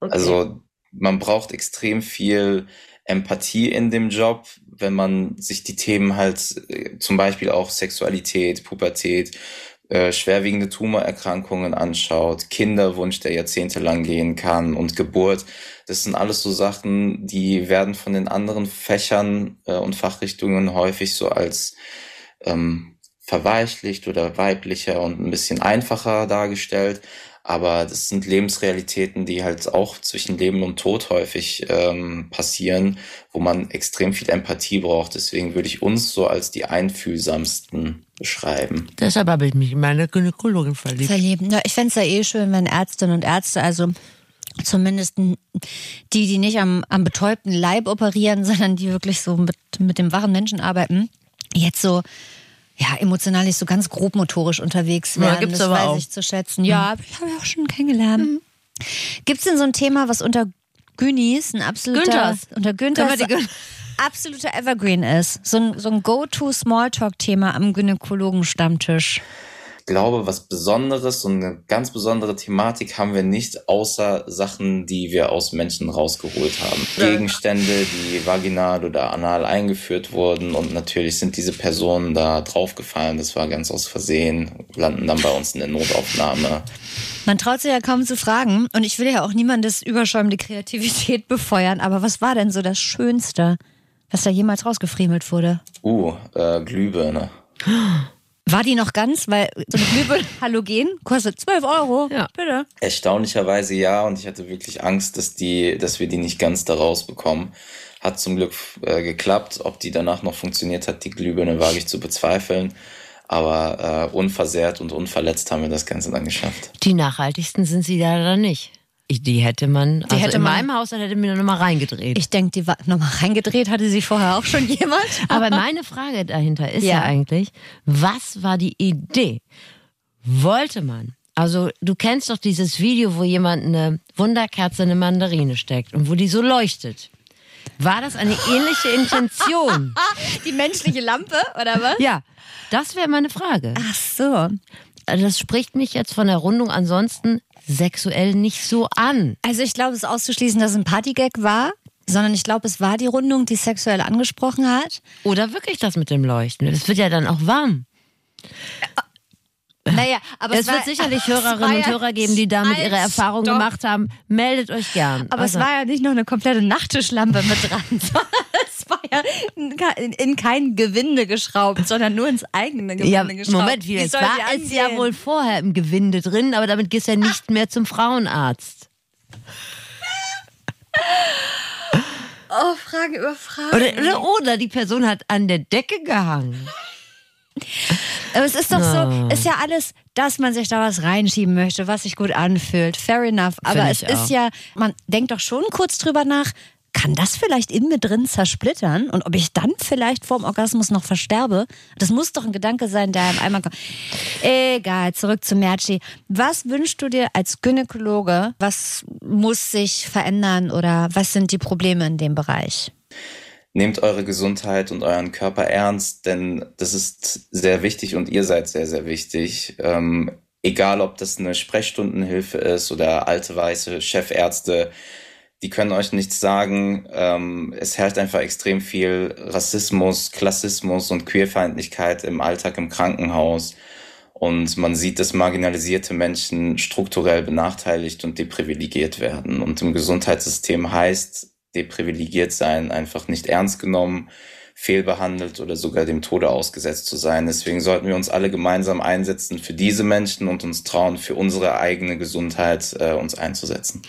Also man braucht extrem viel Empathie in dem Job, wenn man sich die Themen halt äh, zum Beispiel auch Sexualität, Pubertät, äh, schwerwiegende Tumorerkrankungen anschaut, Kinderwunsch, der jahrzehntelang gehen kann und Geburt. Das sind alles so Sachen, die werden von den anderen Fächern äh, und Fachrichtungen häufig so als ähm, verweichlicht oder weiblicher und ein bisschen einfacher dargestellt. Aber das sind Lebensrealitäten, die halt auch zwischen Leben und Tod häufig ähm, passieren, wo man extrem viel Empathie braucht. Deswegen würde ich uns so als die einfühlsamsten beschreiben. Deshalb habe ich mich in meine Gynäkologin verliebt. Verlieben. Ja, ich fände es ja eh schön, wenn Ärztinnen und Ärzte, also zumindest die, die nicht am, am betäubten Leib operieren, sondern die wirklich so mit, mit dem wachen Menschen arbeiten, jetzt so ja, emotional nicht so ganz grobmotorisch unterwegs Ja, werden. gibt's das aber weiß auch. Mhm. ich zu schätzen. Ja, ich habe ja auch schon kennengelernt. Gibt es denn so ein Thema, was unter Günis ein absoluter Günthers. unter Günthers Gün- absoluter Evergreen ist? So ein, so ein Go-To-Smalltalk-Thema am Gynäkologen-Stammtisch. Glaube, was Besonderes und eine ganz besondere Thematik haben wir nicht, außer Sachen, die wir aus Menschen rausgeholt haben. Gegenstände, die vaginal oder anal eingeführt wurden und natürlich sind diese Personen da draufgefallen. Das war ganz aus Versehen, landen dann bei uns in der Notaufnahme. Man traut sich ja kaum zu fragen und ich will ja auch niemandes überschäumende Kreativität befeuern, aber was war denn so das Schönste, was da jemals rausgefriemelt wurde? Uh, äh, Glühbirne. War die noch ganz? Weil so eine Glühbirne Halogen kostet 12 Euro. Ja. Bitte. Erstaunlicherweise ja, und ich hatte wirklich Angst, dass die, dass wir die nicht ganz da rausbekommen. Hat zum Glück äh, geklappt. Ob die danach noch funktioniert hat, die Glühbirne wage ich zu bezweifeln. Aber äh, unversehrt und unverletzt haben wir das Ganze dann geschafft. Die nachhaltigsten sind sie leider nicht. Ich, die hätte man, also hätte in man- meinem Haus, dann hätte mir noch mal reingedreht. Ich denke, die war nochmal reingedreht, hatte sie vorher auch schon jemand. Aber meine Frage dahinter ist ja. Ja. eigentlich, was war die Idee? Wollte man? Also du kennst doch dieses Video, wo jemand eine Wunderkerze in eine Mandarine steckt und wo die so leuchtet. War das eine ähnliche Intention? Die menschliche Lampe, oder was? ja, das wäre meine Frage. Ach so. Also Das spricht mich jetzt von der Rundung ansonsten sexuell nicht so an. Also ich glaube, es ist auszuschließen, dass es ein Partygag war, sondern ich glaube, es war die Rundung, die sexuell angesprochen hat. Oder wirklich das mit dem Leuchten? Es wird ja dann auch warm. Naja, aber Es, war, wird sicherlich es Hörerinnen und Hörer geben, die damit ihre Erfahrungen gemacht haben. Meldet euch gern. Aber Also- es war ja nicht noch eine komplette Nachttischlampe mit dran, es war ja in, in kein Gewinde geschraubt, sondern nur ins eigene Gewinde Ja, geschraubt. Moment, wie, es soll war es ja wohl vorher im Gewinde drin, aber damit gehst du ja nicht mehr zum Frauenarzt. Oh, Frage über Frage. Oder, oder, oder die Person hat an der Decke gehangen. Aber es ist doch Ah. so, ist ja alles, dass man sich da was reinschieben möchte, was sich gut anfühlt. Fair enough. Aber Find es ist auch. ja, man denkt doch schon kurz drüber nach, kann das vielleicht in mir drin zersplittern und ob ich dann vielleicht vorm Orgasmus noch versterbe? Das muss doch ein Gedanke sein, der einem einmal kommt. Egal, zurück zu Merci. Was wünschst du dir als Gynäkologe? Was muss sich verändern oder was sind die Probleme in dem Bereich? Nehmt eure Gesundheit und euren Körper ernst, denn das ist sehr wichtig und ihr seid sehr, sehr wichtig. Ähm, egal, ob das eine Sprechstundenhilfe ist oder alte weiße Chefärzte, die können euch nichts sagen. Ähm, es herrscht einfach extrem viel Rassismus, Klassismus und Queerfeindlichkeit im Alltag im Krankenhaus. Und man sieht, dass marginalisierte Menschen strukturell benachteiligt und deprivilegiert werden. Und im Gesundheitssystem heißt deprivilegiert sein einfach nicht ernst genommen, fehlbehandelt oder sogar dem Tode ausgesetzt zu sein. Deswegen sollten wir uns alle gemeinsam einsetzen für diese Menschen und uns trauen, für unsere eigene Gesundheit äh, uns einzusetzen.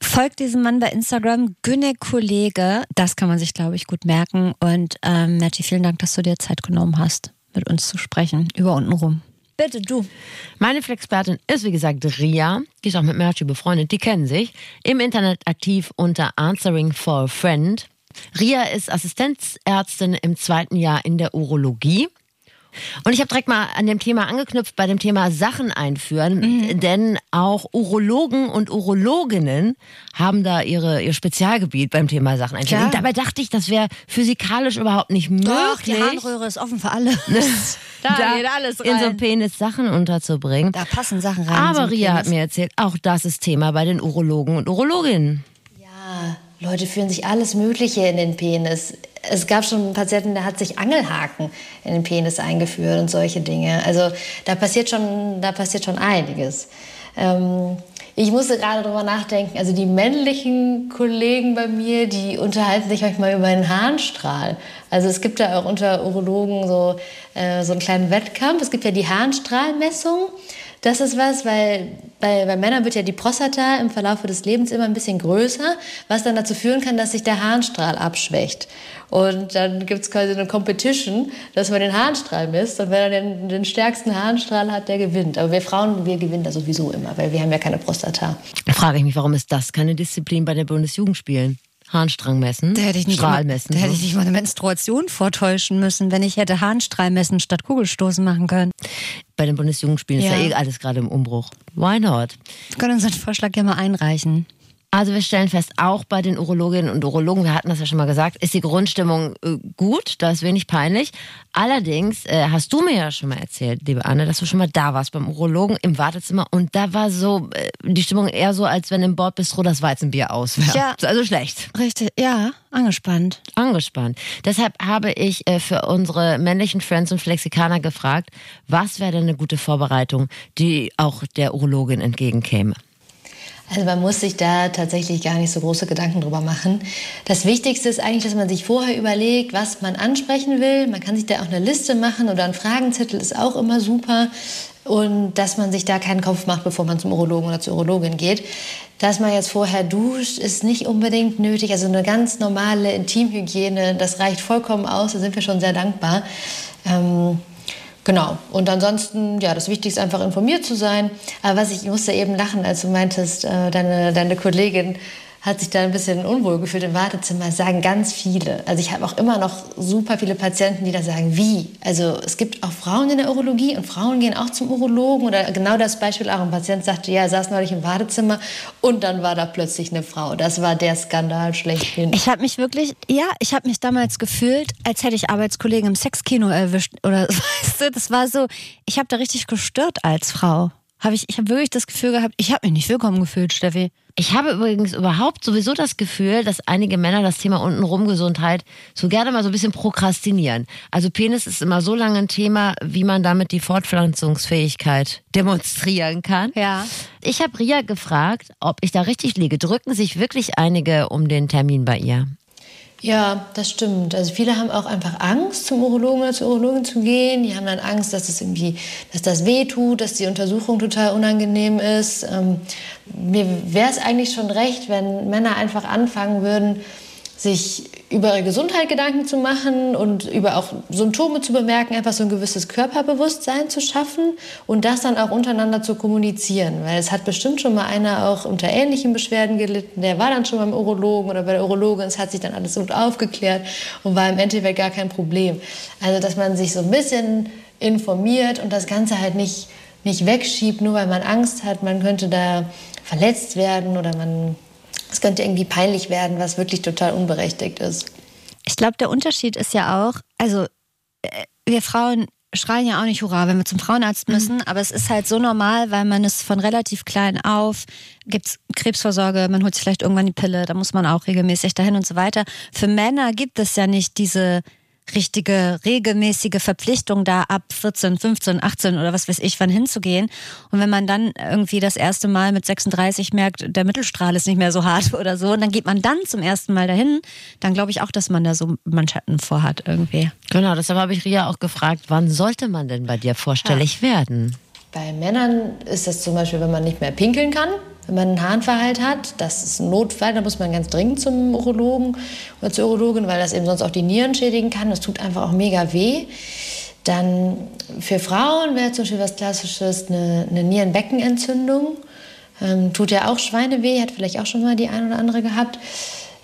Folgt diesem Mann bei Instagram, Gynäkollege. Das kann man sich, glaube ich, gut merken. Und ähm, Merti, vielen Dank, dass du dir Zeit genommen hast, mit uns zu sprechen, über unten rum. Bitte, du. Meine Flexpertin ist, wie gesagt, Ria. Die ist auch mit Merci befreundet. Die kennen sich. Im Internet aktiv unter Answering for a Friend. Ria ist Assistenzärztin im zweiten Jahr in der Urologie. Und ich habe direkt mal an dem Thema angeknüpft, bei dem Thema Sachen einführen, denn auch Urologen und Urologinnen haben da ihre, ihr Spezialgebiet beim Thema Sachen einführen. Klar. Und dabei dachte ich, das wäre physikalisch überhaupt nicht möglich. Doch, die Harnröhre ist offen für alle. da, geht alles rein. in so einen Penis Sachen unterzubringen. da passen Sachen rein. Aber Ria hat mir erzählt, auch das ist Thema bei den Urologen und Urologinnen. Ja, Leute führen sich alles Mögliche in den Penis. Es gab schon einen Patienten, der hat sich Angelhaken in den Penis eingeführt und solche Dinge. Also da passiert schon, da passiert schon einiges. Ähm, ich musste gerade drüber nachdenken, also die männlichen Kollegen bei mir, die unterhalten sich manchmal über einen Harnstrahl. Also es gibt ja auch unter Urologen so, äh, so einen kleinen Wettkampf. Es gibt ja die Harnstrahlmessung. Das ist was, weil bei, bei Männern wird ja die Prostata im Verlauf des Lebens immer ein bisschen größer, was dann dazu führen kann, dass sich der Harnstrahl abschwächt. Und dann gibt es quasi eine Competition, dass man den Harnstrahl misst und wer dann den, den stärksten Harnstrahl hat, der gewinnt. Aber wir Frauen, wir gewinnen da sowieso immer, weil wir haben ja keine Prostata. Da frage ich mich, warum ist das keine Disziplin bei den Bundesjugendspielen? Harnstrang messen, Da hätte ich nicht Strahl messen. Da hätte so. ich nicht mal eine Menstruation vortäuschen müssen, wenn ich hätte Harnstrahl messen statt Kugelstoßen machen können. bei den Bundesjugendspielen ist Ja. ja eh alles gerade im Umbruch. Why not? Wir können unseren Vorschlag ja mal einreichen. Also wir stellen fest, auch bei den Urologinnen und Urologen, wir hatten das ja schon mal gesagt, ist die Grundstimmung äh, gut, da ist wenig peinlich. Allerdings äh, hast du mir ja schon mal erzählt, liebe Anne, dass du schon mal da warst beim Urologen im Wartezimmer und da war so äh, die Stimmung eher so, als wenn im Bordbistro das Weizenbier aus wäre. Ja. Also schlecht. Richtig, ja, angespannt. Angespannt. Deshalb habe ich äh, für unsere männlichen Friends und Flexikaner gefragt, was wäre denn eine gute Vorbereitung, die auch der Urologin entgegenkäme. Also man muss sich da tatsächlich gar nicht so große Gedanken drüber machen. Das Wichtigste ist eigentlich, dass man sich vorher überlegt, was man ansprechen will. Man kann sich da auch eine Liste machen oder ein Fragenzettel ist auch immer super. Und dass man sich da keinen Kopf macht, bevor man zum Urologen oder zur Urologin geht. Dass man jetzt vorher duscht, ist nicht unbedingt nötig. Also eine ganz normale Intimhygiene, das reicht vollkommen aus. Da sind wir schon sehr dankbar. Ähm, Genau. Und ansonsten, ja, das Wichtigste ist einfach informiert zu sein. Aber was ich, ich musste eben lachen, als du meintest, äh, deine, deine Kollegin hat sich da ein bisschen unwohl gefühlt im Wartezimmer, sagen ganz viele. Also ich habe auch immer noch super viele Patienten, die da sagen, wie? Also es gibt auch Frauen in der Urologie und Frauen gehen auch zum Urologen oder genau das Beispiel auch ein Patient sagte, ja, er saß neulich im Wartezimmer und dann war da plötzlich eine Frau. Das war der Skandal schlechthin. Ich habe mich wirklich, ja, ich habe mich damals gefühlt, als hätte ich Arbeitskollegen im Sexkino erwischt oder weißt du, das war so, ich habe da richtig gestört als Frau. Habe ich, ich habe wirklich das Gefühl gehabt, ich habe mich nicht willkommen gefühlt, Steffi. Ich habe übrigens überhaupt sowieso das Gefühl, dass einige Männer das Thema untenrum Gesundheit so gerne mal so ein bisschen prokrastinieren. Also Penis ist immer so lange ein Thema, wie man damit die Fortpflanzungsfähigkeit demonstrieren kann. Ja. Ich habe Ria gefragt, ob ich da richtig liege. Drücken sich wirklich einige um den Termin bei ihr? Ja, das stimmt. Also viele haben auch einfach Angst, zum Urologen oder zur Urologin zu gehen. Die haben dann Angst, dass es irgendwie, dass das weh tut, dass die Untersuchung total unangenehm ist. Ähm, mir wäre es eigentlich schon recht, wenn Männer einfach anfangen würden, sich über ihre Gesundheit Gedanken zu machen und über auch Symptome zu bemerken, einfach so ein gewisses Körperbewusstsein zu schaffen und das dann auch untereinander zu kommunizieren. Weil es hat bestimmt schon mal einer auch unter ähnlichen Beschwerden gelitten, der war dann schon beim Urologen oder bei der Urologin, es hat sich dann alles gut aufgeklärt und war im Endeffekt gar kein Problem. Also dass man sich so ein bisschen informiert und das Ganze halt nicht, nicht wegschiebt, nur weil man Angst hat, man könnte da verletzt werden oder man es könnte irgendwie peinlich werden, was wirklich total unberechtigt ist. Ich glaube, der Unterschied ist ja auch, also äh, wir Frauen schreien ja auch nicht Hurra, wenn wir zum Frauenarzt müssen, mhm. aber es ist halt so normal, weil man es von relativ klein auf, gibt es Krebsvorsorge, man holt sich vielleicht irgendwann die Pille, da muss man auch regelmäßig dahin und so weiter. Für Männer gibt es ja nicht diese richtige, regelmäßige Verpflichtung, da ab 14, 15, 18 oder was weiß ich, wann hinzugehen. Und wenn man dann irgendwie das erste Mal mit 36 merkt, der Mittelstrahl ist nicht mehr so hart oder so, und dann geht man dann zum ersten Mal dahin, dann glaube ich auch, dass man da so Manschetten vorhat irgendwie. Genau, deshalb habe ich Ria auch gefragt, wann sollte man denn bei dir vorstellig ja. werden? Bei Männern ist das zum Beispiel, wenn man nicht mehr pinkeln kann, wenn man einen Harnverhalt hat, das ist ein Notfall, da muss man ganz dringend zum Urologen oder zur Urologin, weil das eben sonst auch die Nieren schädigen kann. Das tut einfach auch mega weh. Dann für Frauen wäre zum Beispiel was Klassisches eine, eine Nierenbeckenentzündung. Ähm, tut ja auch Schweineweh, hat vielleicht auch schon mal die ein oder andere gehabt.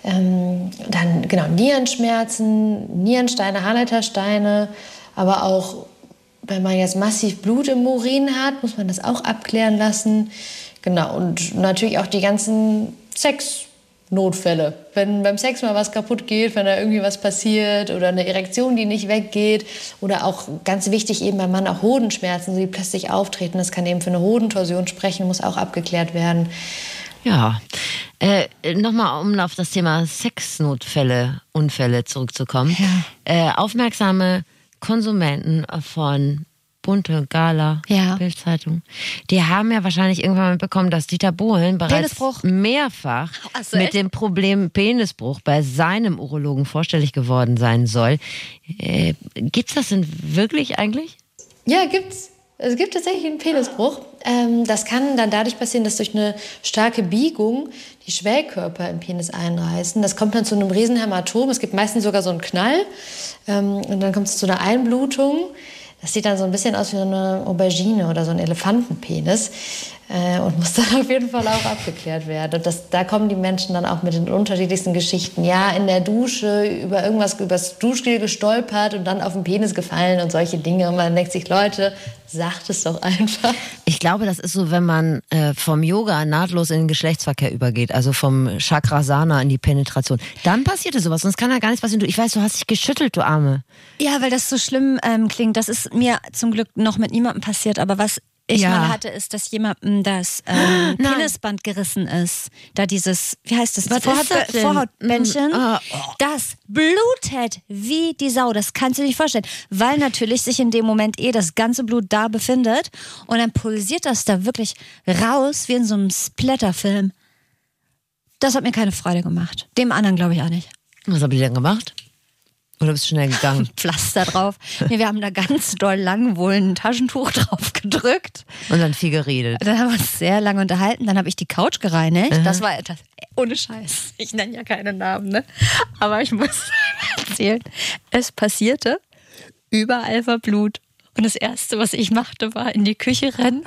Ähm, dann genau Nierenschmerzen, Nierensteine, Harleitersteine, aber auch wenn man jetzt massiv Blut im Urin hat, muss man das auch abklären lassen. Genau, und natürlich auch die ganzen Sexnotfälle. Wenn beim Sex mal was kaputt geht, wenn da irgendwie was passiert oder eine Erektion, die nicht weggeht oder auch ganz wichtig eben beim Mann auch Hodenschmerzen, die plötzlich auftreten. Das kann eben für eine Hodentorsion sprechen, muss auch abgeklärt werden. Ja, äh, nochmal um auf das Thema Sexnotfälle, Unfälle zurückzukommen. Ja. Äh, aufmerksame Konsumenten von bunte Gala, ja. Bildzeitung. Die haben ja wahrscheinlich irgendwann mitbekommen, dass Dieter Bohlen bereits mehrfach so, mit dem Problem Penisbruch bei seinem Urologen vorstellig geworden sein soll. Äh, gibt's das denn wirklich eigentlich? Ja, gibt's. Es gibt tatsächlich einen Penisbruch. Ähm, das kann dann dadurch passieren, dass durch eine starke Biegung die Schwellkörper im Penis einreißen. Das kommt dann zu einem Riesenhämatom. Es gibt meistens sogar so einen Knall. Ähm, und dann kommt es zu einer Einblutung. Das sieht dann so ein bisschen aus wie eine Aubergine oder so ein Elefantenpenis. Äh, und muss dann auf jeden Fall auch abgeklärt werden. Und das, da kommen die Menschen dann auch mit den unterschiedlichsten Geschichten. Ja, in der Dusche über irgendwas, übers Duschgel gestolpert und dann auf den Penis gefallen und solche Dinge. Und man denkt sich, Leute, sagt es doch einfach. Ich glaube, das ist so, wenn man äh, vom Yoga nahtlos in den Geschlechtsverkehr übergeht, also vom Chakrasana in die Penetration. Dann passierte sowas, sonst kann da gar nichts passieren. Du, ich weiß, du hast dich geschüttelt, du Arme. Ja, weil das so schlimm ähm, klingt. Das ist mir zum Glück noch mit niemandem passiert. Aber was ich Ja. mal hatte, ist, dass jemandem das ähm, Penisband gerissen ist. Da dieses, wie heißt das? Was ist das? Vorhautbändchen. Mm, ah, Das blutet wie die Sau. Das kannst du dir nicht vorstellen. Weil natürlich sich in dem Moment eh das ganze Blut da befindet. Und dann pulsiert das da wirklich raus wie in so einem Splatterfilm. Das hat mir keine Freude gemacht. Dem anderen glaube ich auch nicht. Was habt ihr denn gemacht? Oder bist du schnell gegangen? Pflaster drauf. Nee, wir haben da ganz doll lang wohl ein Taschentuch drauf gedrückt. Und dann viel geredet. Dann haben wir uns sehr lange unterhalten. Dann habe ich die Couch gereinigt. Das war etwas, ohne Scheiß. Ich nenne ja keine Namen, ne? Aber ich muss erzählen. Es passierte, überall war Blut. Und das Erste, was ich machte, war in die Küche rennen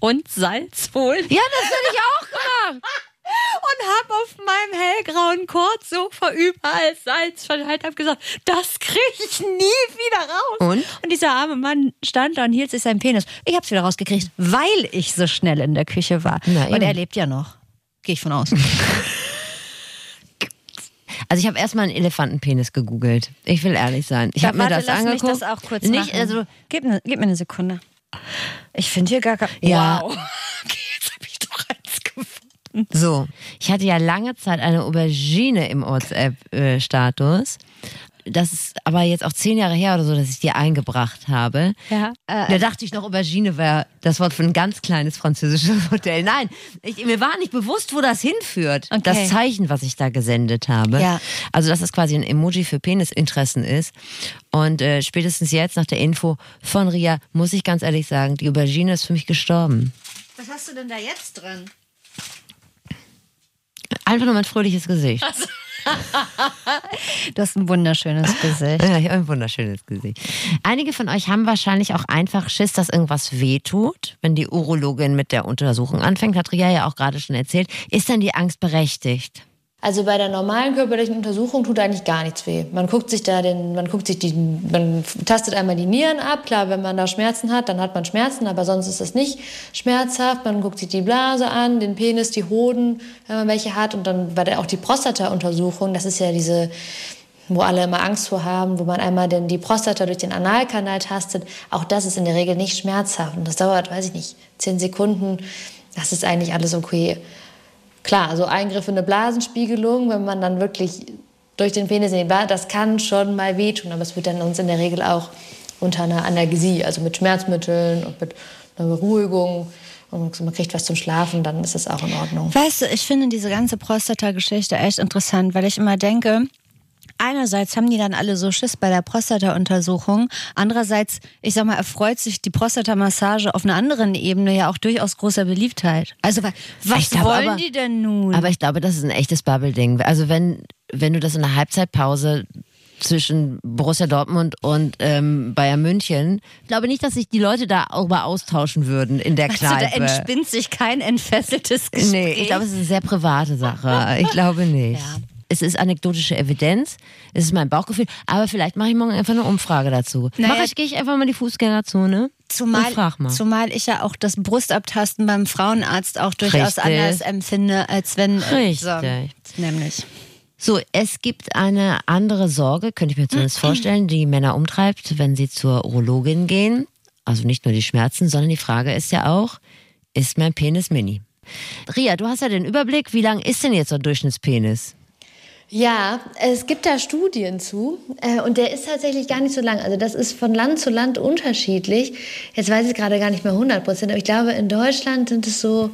und Salz holen. Ja, das hätte ich auch gemacht. Und habe auf meinem hellgrauen Kordsofa überall Salz verteilt. Habe gesagt, das kriege ich nie wieder raus. Und? Und dieser arme Mann stand da und hielt sich seinen Penis. Ich habe es wieder rausgekriegt, weil ich so schnell in der Küche war. Na, und er lebt ja noch. Gehe ich von aus. Also ich habe erstmal einen Elefantenpenis gegoogelt. Ich will ehrlich sein. Ich habe mir das lass angeguckt. Mich das auch kurz Nicht, machen. also gib, ne, gib mir eine Sekunde. Ich finde hier gar kein. Ja. Wow. Okay, jetzt habe ich doch eins gefunden. So, ich hatte ja lange Zeit eine Aubergine im WhatsApp-Status. Das ist aber jetzt auch zehn Jahre her oder so, dass ich die eingebracht habe. Ja. Da dachte ich noch, Aubergine wäre das Wort für ein ganz kleines französisches Hotel. Nein, ich, mir war nicht bewusst, wo das hinführt. Okay. Das Zeichen, was ich da gesendet habe. Ja. Also, dass es quasi ein Emoji für Penisinteressen ist. Und äh, spätestens jetzt nach der Info von Ria, muss ich ganz ehrlich sagen, die Aubergine ist für mich gestorben. Was hast du denn da jetzt drin? Einfach nur mein fröhliches Gesicht. Du hast ein wunderschönes Gesicht. Ja, ich habe ein wunderschönes Gesicht. Einige von euch haben wahrscheinlich auch einfach Schiss, dass irgendwas wehtut, wenn die Urologin mit der Untersuchung anfängt. Hat Ria ja auch gerade schon erzählt. Ist dann die Angst berechtigt? Also bei der normalen körperlichen Untersuchung tut eigentlich gar nichts weh. Man guckt sich da den, man guckt sich die, man tastet einmal die Nieren ab. Klar, wenn man da Schmerzen hat, dann hat man Schmerzen, aber sonst ist das nicht schmerzhaft. Man guckt sich die Blase an, den Penis, die Hoden, wenn man welche hat. Und dann bei der auch die Prostata-Untersuchung, das ist ja diese, wo alle immer Angst vor haben, wo man einmal den, die Prostata durch den Analkanal tastet. Auch das ist in der Regel nicht schmerzhaft. Und das dauert, weiß ich nicht, zehn Sekunden. Das ist eigentlich alles okay. Klar, so Eingriffe in eine Blasenspiegelung, wenn man dann wirklich durch den Penis in die Blase, das kann schon mal wehtun, aber es wird dann uns in der Regel auch unter einer Analgesie, also mit Schmerzmitteln und mit einer Beruhigung und man kriegt was zum Schlafen, dann ist es auch in Ordnung. Weißt du, ich finde diese ganze Prostata-Geschichte echt interessant, weil ich immer denke, einerseits haben die dann alle so Schiss bei der Prostata-Untersuchung, andererseits, ich sag mal, erfreut sich die Prostata-Massage auf einer anderen Ebene ja auch durchaus großer Beliebtheit. Also wa- was Ich glaube wollen aber- die denn nun? Aber ich glaube, das ist ein echtes Bubble-Ding. Also wenn, wenn du das in der Halbzeitpause zwischen Borussia Dortmund und ähm, Bayern München, ich glaube nicht, dass sich die Leute darüber austauschen würden in der Weißt du, da Kneipe. entspinnt sich kein entfesseltes Gespräch. Nee, ich glaube, es ist eine sehr private Sache. Ich glaube nicht. Ja. Es ist anekdotische Evidenz, es ist mein Bauchgefühl, aber vielleicht mache ich morgen einfach eine Umfrage dazu. Naja. Mach ich, gehe ich einfach mal die Fußgängerzone Zumal, zumal ich ja auch das Brustabtasten beim Frauenarzt auch durchaus Richtig. anders empfinde, als wenn. äh, So, Richtig. nämlich. So, es gibt eine andere Sorge, könnte ich mir zumindest vorstellen, die Männer umtreibt, wenn sie zur Urologin gehen. Also nicht nur die Schmerzen, sondern die Frage ist ja auch, ist mein Penis mini? Ria, du hast ja den Überblick, wie lang ist denn jetzt so ein Durchschnittspenis? Ja, es gibt da Studien zu äh, und der ist tatsächlich gar nicht so lang. Also das ist von Land zu Land unterschiedlich. Jetzt weiß ich gerade gar nicht mehr 100 Prozent, aber ich glaube, in Deutschland sind es so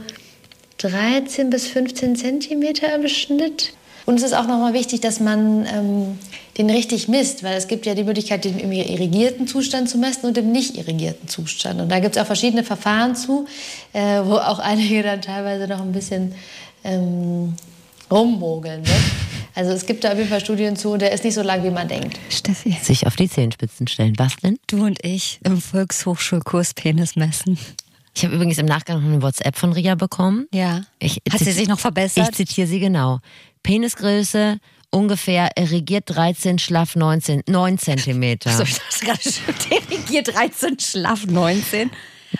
13 bis 15 Zentimeter im Schnitt. Und es ist auch nochmal wichtig, dass man ähm, den richtig misst, weil es gibt ja die Möglichkeit, den im irrigierten Zustand zu messen und im nicht irrigierten Zustand. Und da gibt es auch verschiedene Verfahren zu, äh, wo auch einige dann teilweise noch ein bisschen ähm, rummogeln. Ne? Also es gibt da auf jeden Fall Studien zu, der ist nicht so lang, wie man denkt. Steffi, Sich auf die Zehenspitzen stellen. Was denn? du und ich im Volkshochschulkurs Penis messen. Ich habe übrigens im Nachgang noch eine WhatsApp von Ria bekommen. Ja. Ich, Hat sie sich noch Ich verbessert? zitiere sie genau. Penisgröße ungefähr regiert 13, schlaff 19, 9 Zentimeter. So, ich dachte gerade schon, dirigiert 13, schlaff 19.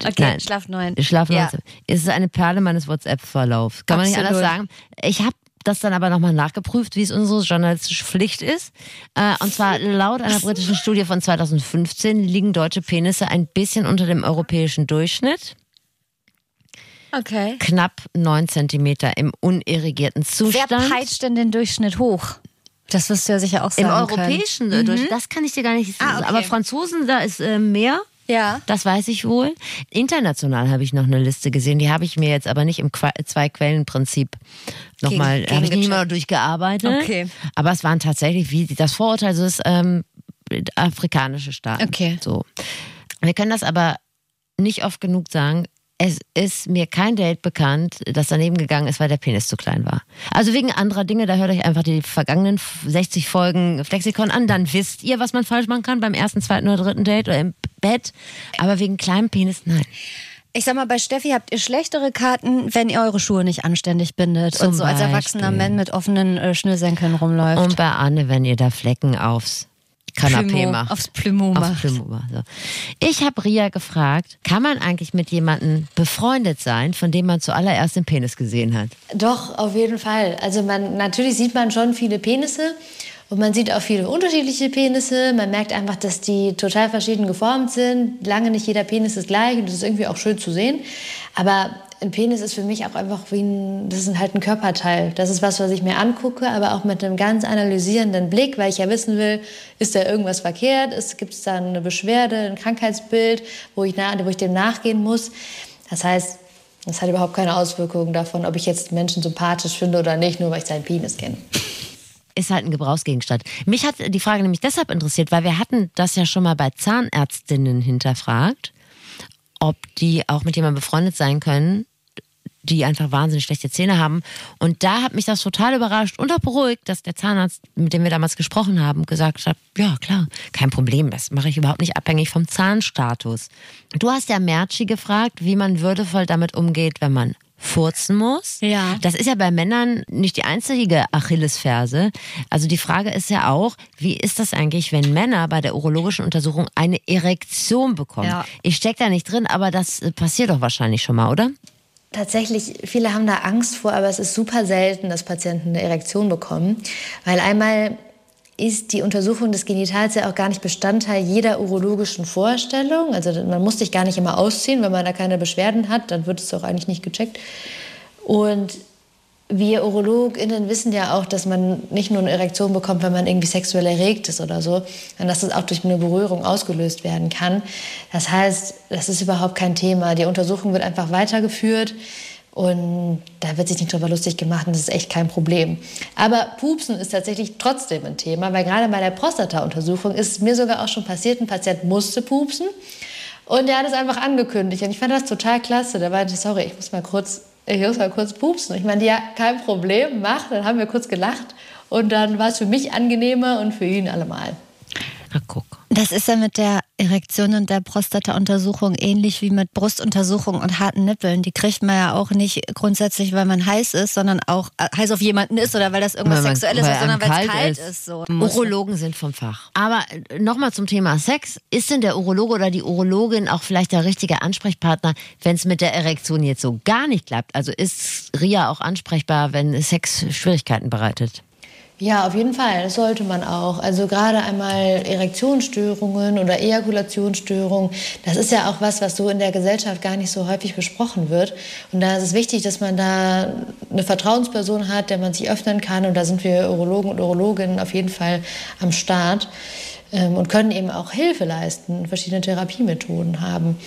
Okay, Nein. schlaff 9. Schlaf Ja. 19. Es ist eine Perle meines WhatsApp-Verlaufs. Kann man nicht Absolut. anders sagen. Ich habe das dann aber nochmal nachgeprüft, wie es unsere journalistische Pflicht ist. Äh, und zwar laut einer britischen Studie von 2015 liegen deutsche Penisse ein bisschen unter dem europäischen Durchschnitt. Okay. Knapp 9 Zentimeter im unirrigierten Wer Zustand. peitscht denn den Durchschnitt hoch? Das wirst du ja sicher auch Im sagen können. europäischen äh, Durchschnitt, das kann ich dir gar nicht Ah, sagen. okay. Aber Franzosen, da ist äh, mehr. Ja. Das weiß ich wohl. International habe ich noch eine Liste gesehen, die habe ich mir jetzt aber nicht im Qua Zwei-Quellen-Prinzip nochmal, habe ich nicht gegengecheckt. mal durchgearbeitet. Okay. Aber es waren tatsächlich, wie das Vorurteil, ist ähm, afrikanische Staaten. Okay. So. Wir können das aber nicht oft genug sagen. Es ist mir kein Date bekannt, das daneben gegangen ist, weil der Penis zu klein war. Also wegen anderer Dinge, da hört euch einfach die vergangenen 60 Folgen Flexikon an, dann wisst ihr, was man falsch machen kann beim ersten, zweiten oder dritten Date oder im Bett. Aber wegen kleinem Penis, nein. Ich sag mal, bei Steffi habt ihr schlechtere Karten, wenn ihr eure Schuhe nicht anständig bindet Zum und so als erwachsener Beispiel. Mann mit offenen äh, Schnürsenkeln rumläuft. Und bei Anne, wenn ihr da Flecken aufs Kanapé macht. aufs Aufs macht. Macht, so. Ich habe Ria gefragt, kann man eigentlich mit jemandem befreundet sein, von dem man zuallererst den Penis gesehen hat? Doch, auf jeden Fall. Also man, natürlich sieht man schon viele Penisse und man sieht auch viele unterschiedliche Penisse. Man merkt einfach, dass die total verschieden geformt sind. Lange nicht jeder Penis ist gleich und das ist irgendwie auch schön zu sehen. Aber ein Penis ist für mich auch einfach wie ein, das ist halt ein Körperteil. Das ist was, was ich mir angucke, aber auch mit einem ganz analysierenden Blick, weil ich ja wissen will, ist da irgendwas verkehrt? Gibt es da eine Beschwerde, ein Krankheitsbild, wo ich, nach, wo ich dem nachgehen muss? Das heißt, das hat überhaupt keine Auswirkungen davon, ob ich jetzt Menschen sympathisch finde oder nicht, nur weil ich seinen Penis kenne. Ist halt ein Gebrauchsgegenstand. Mich hat die Frage nämlich deshalb interessiert, weil wir hatten das ja schon mal bei Zahnärztinnen hinterfragt, ob die auch mit jemandem befreundet sein können, die einfach wahnsinnig schlechte Zähne haben. Und da hat mich das total überrascht und auch beruhigt, dass der Zahnarzt, mit dem wir damals gesprochen haben, gesagt hat, ja klar, kein Problem, das mache ich überhaupt nicht abhängig vom Zahnstatus. Du hast ja Merci gefragt, wie man würdevoll damit umgeht, wenn man furzen muss. Ja. Das ist ja bei Männern nicht die einzige Achillesferse. Also die Frage ist ja auch, wie ist das eigentlich, wenn Männer bei der urologischen Untersuchung eine Erektion bekommen? Ja. Ich stecke da nicht drin, aber das äh, passiert doch wahrscheinlich schon mal, oder? Tatsächlich, viele haben da Angst vor, aber es ist super selten, dass Patienten eine Erektion bekommen. Weil einmal ist die Untersuchung des Genitals ja auch gar nicht Bestandteil jeder urologischen Vorstellung. Also man muss sich gar nicht immer ausziehen, wenn man da keine Beschwerden hat, dann wird es auch eigentlich nicht gecheckt. Und wir UrologInnen wissen ja auch, dass man nicht nur eine Erektion bekommt, wenn man irgendwie sexuell erregt ist oder so, sondern dass das auch durch eine Berührung ausgelöst werden kann. Das heißt, das ist überhaupt kein Thema. Die Untersuchung wird einfach weitergeführt und da wird sich nicht drüber lustig gemacht und das ist echt kein Problem. Aber Pupsen ist tatsächlich trotzdem ein Thema, weil gerade bei der Prostata-Untersuchung ist mir sogar auch schon passiert, ein Patient musste pupsen und der hat es einfach angekündigt und ich fand das total klasse. Da meinte ich, sorry, ich muss mal kurz, ich muss mal kurz pupsen. Ich meinte, ja, kein Problem, mach. Dann haben wir kurz gelacht und dann war es für mich angenehmer und für ihn allemal. Na guck. Das ist ja mit der Erektion und der Prostata-Untersuchung ähnlich wie mit Brustuntersuchung und harten Nippeln. Die kriegt man ja auch nicht grundsätzlich, weil man heiß ist, sondern auch äh, heiß auf jemanden ist oder weil das irgendwas Weil Sexuelles ist, sondern weil es kalt kalt ist. ist. so. Urologen sind vom Fach. Aber nochmal zum Thema Sex. Ist denn der Urologe oder die Urologin auch vielleicht der richtige Ansprechpartner, wenn es mit der Erektion jetzt so gar nicht klappt? Also ist Ria auch ansprechbar, wenn Sex Schwierigkeiten bereitet? Ja, auf jeden Fall. Das sollte man auch. Also gerade einmal Erektionsstörungen oder Ejakulationsstörungen, das ist ja auch was, was so in der Gesellschaft gar nicht so häufig besprochen wird. Und da ist es wichtig, dass man da eine Vertrauensperson hat, der man sich öffnen kann. Und da sind wir Urologen und Urologinnen auf jeden Fall am Start und können eben auch Hilfe leisten, verschiedene Therapiemethoden haben.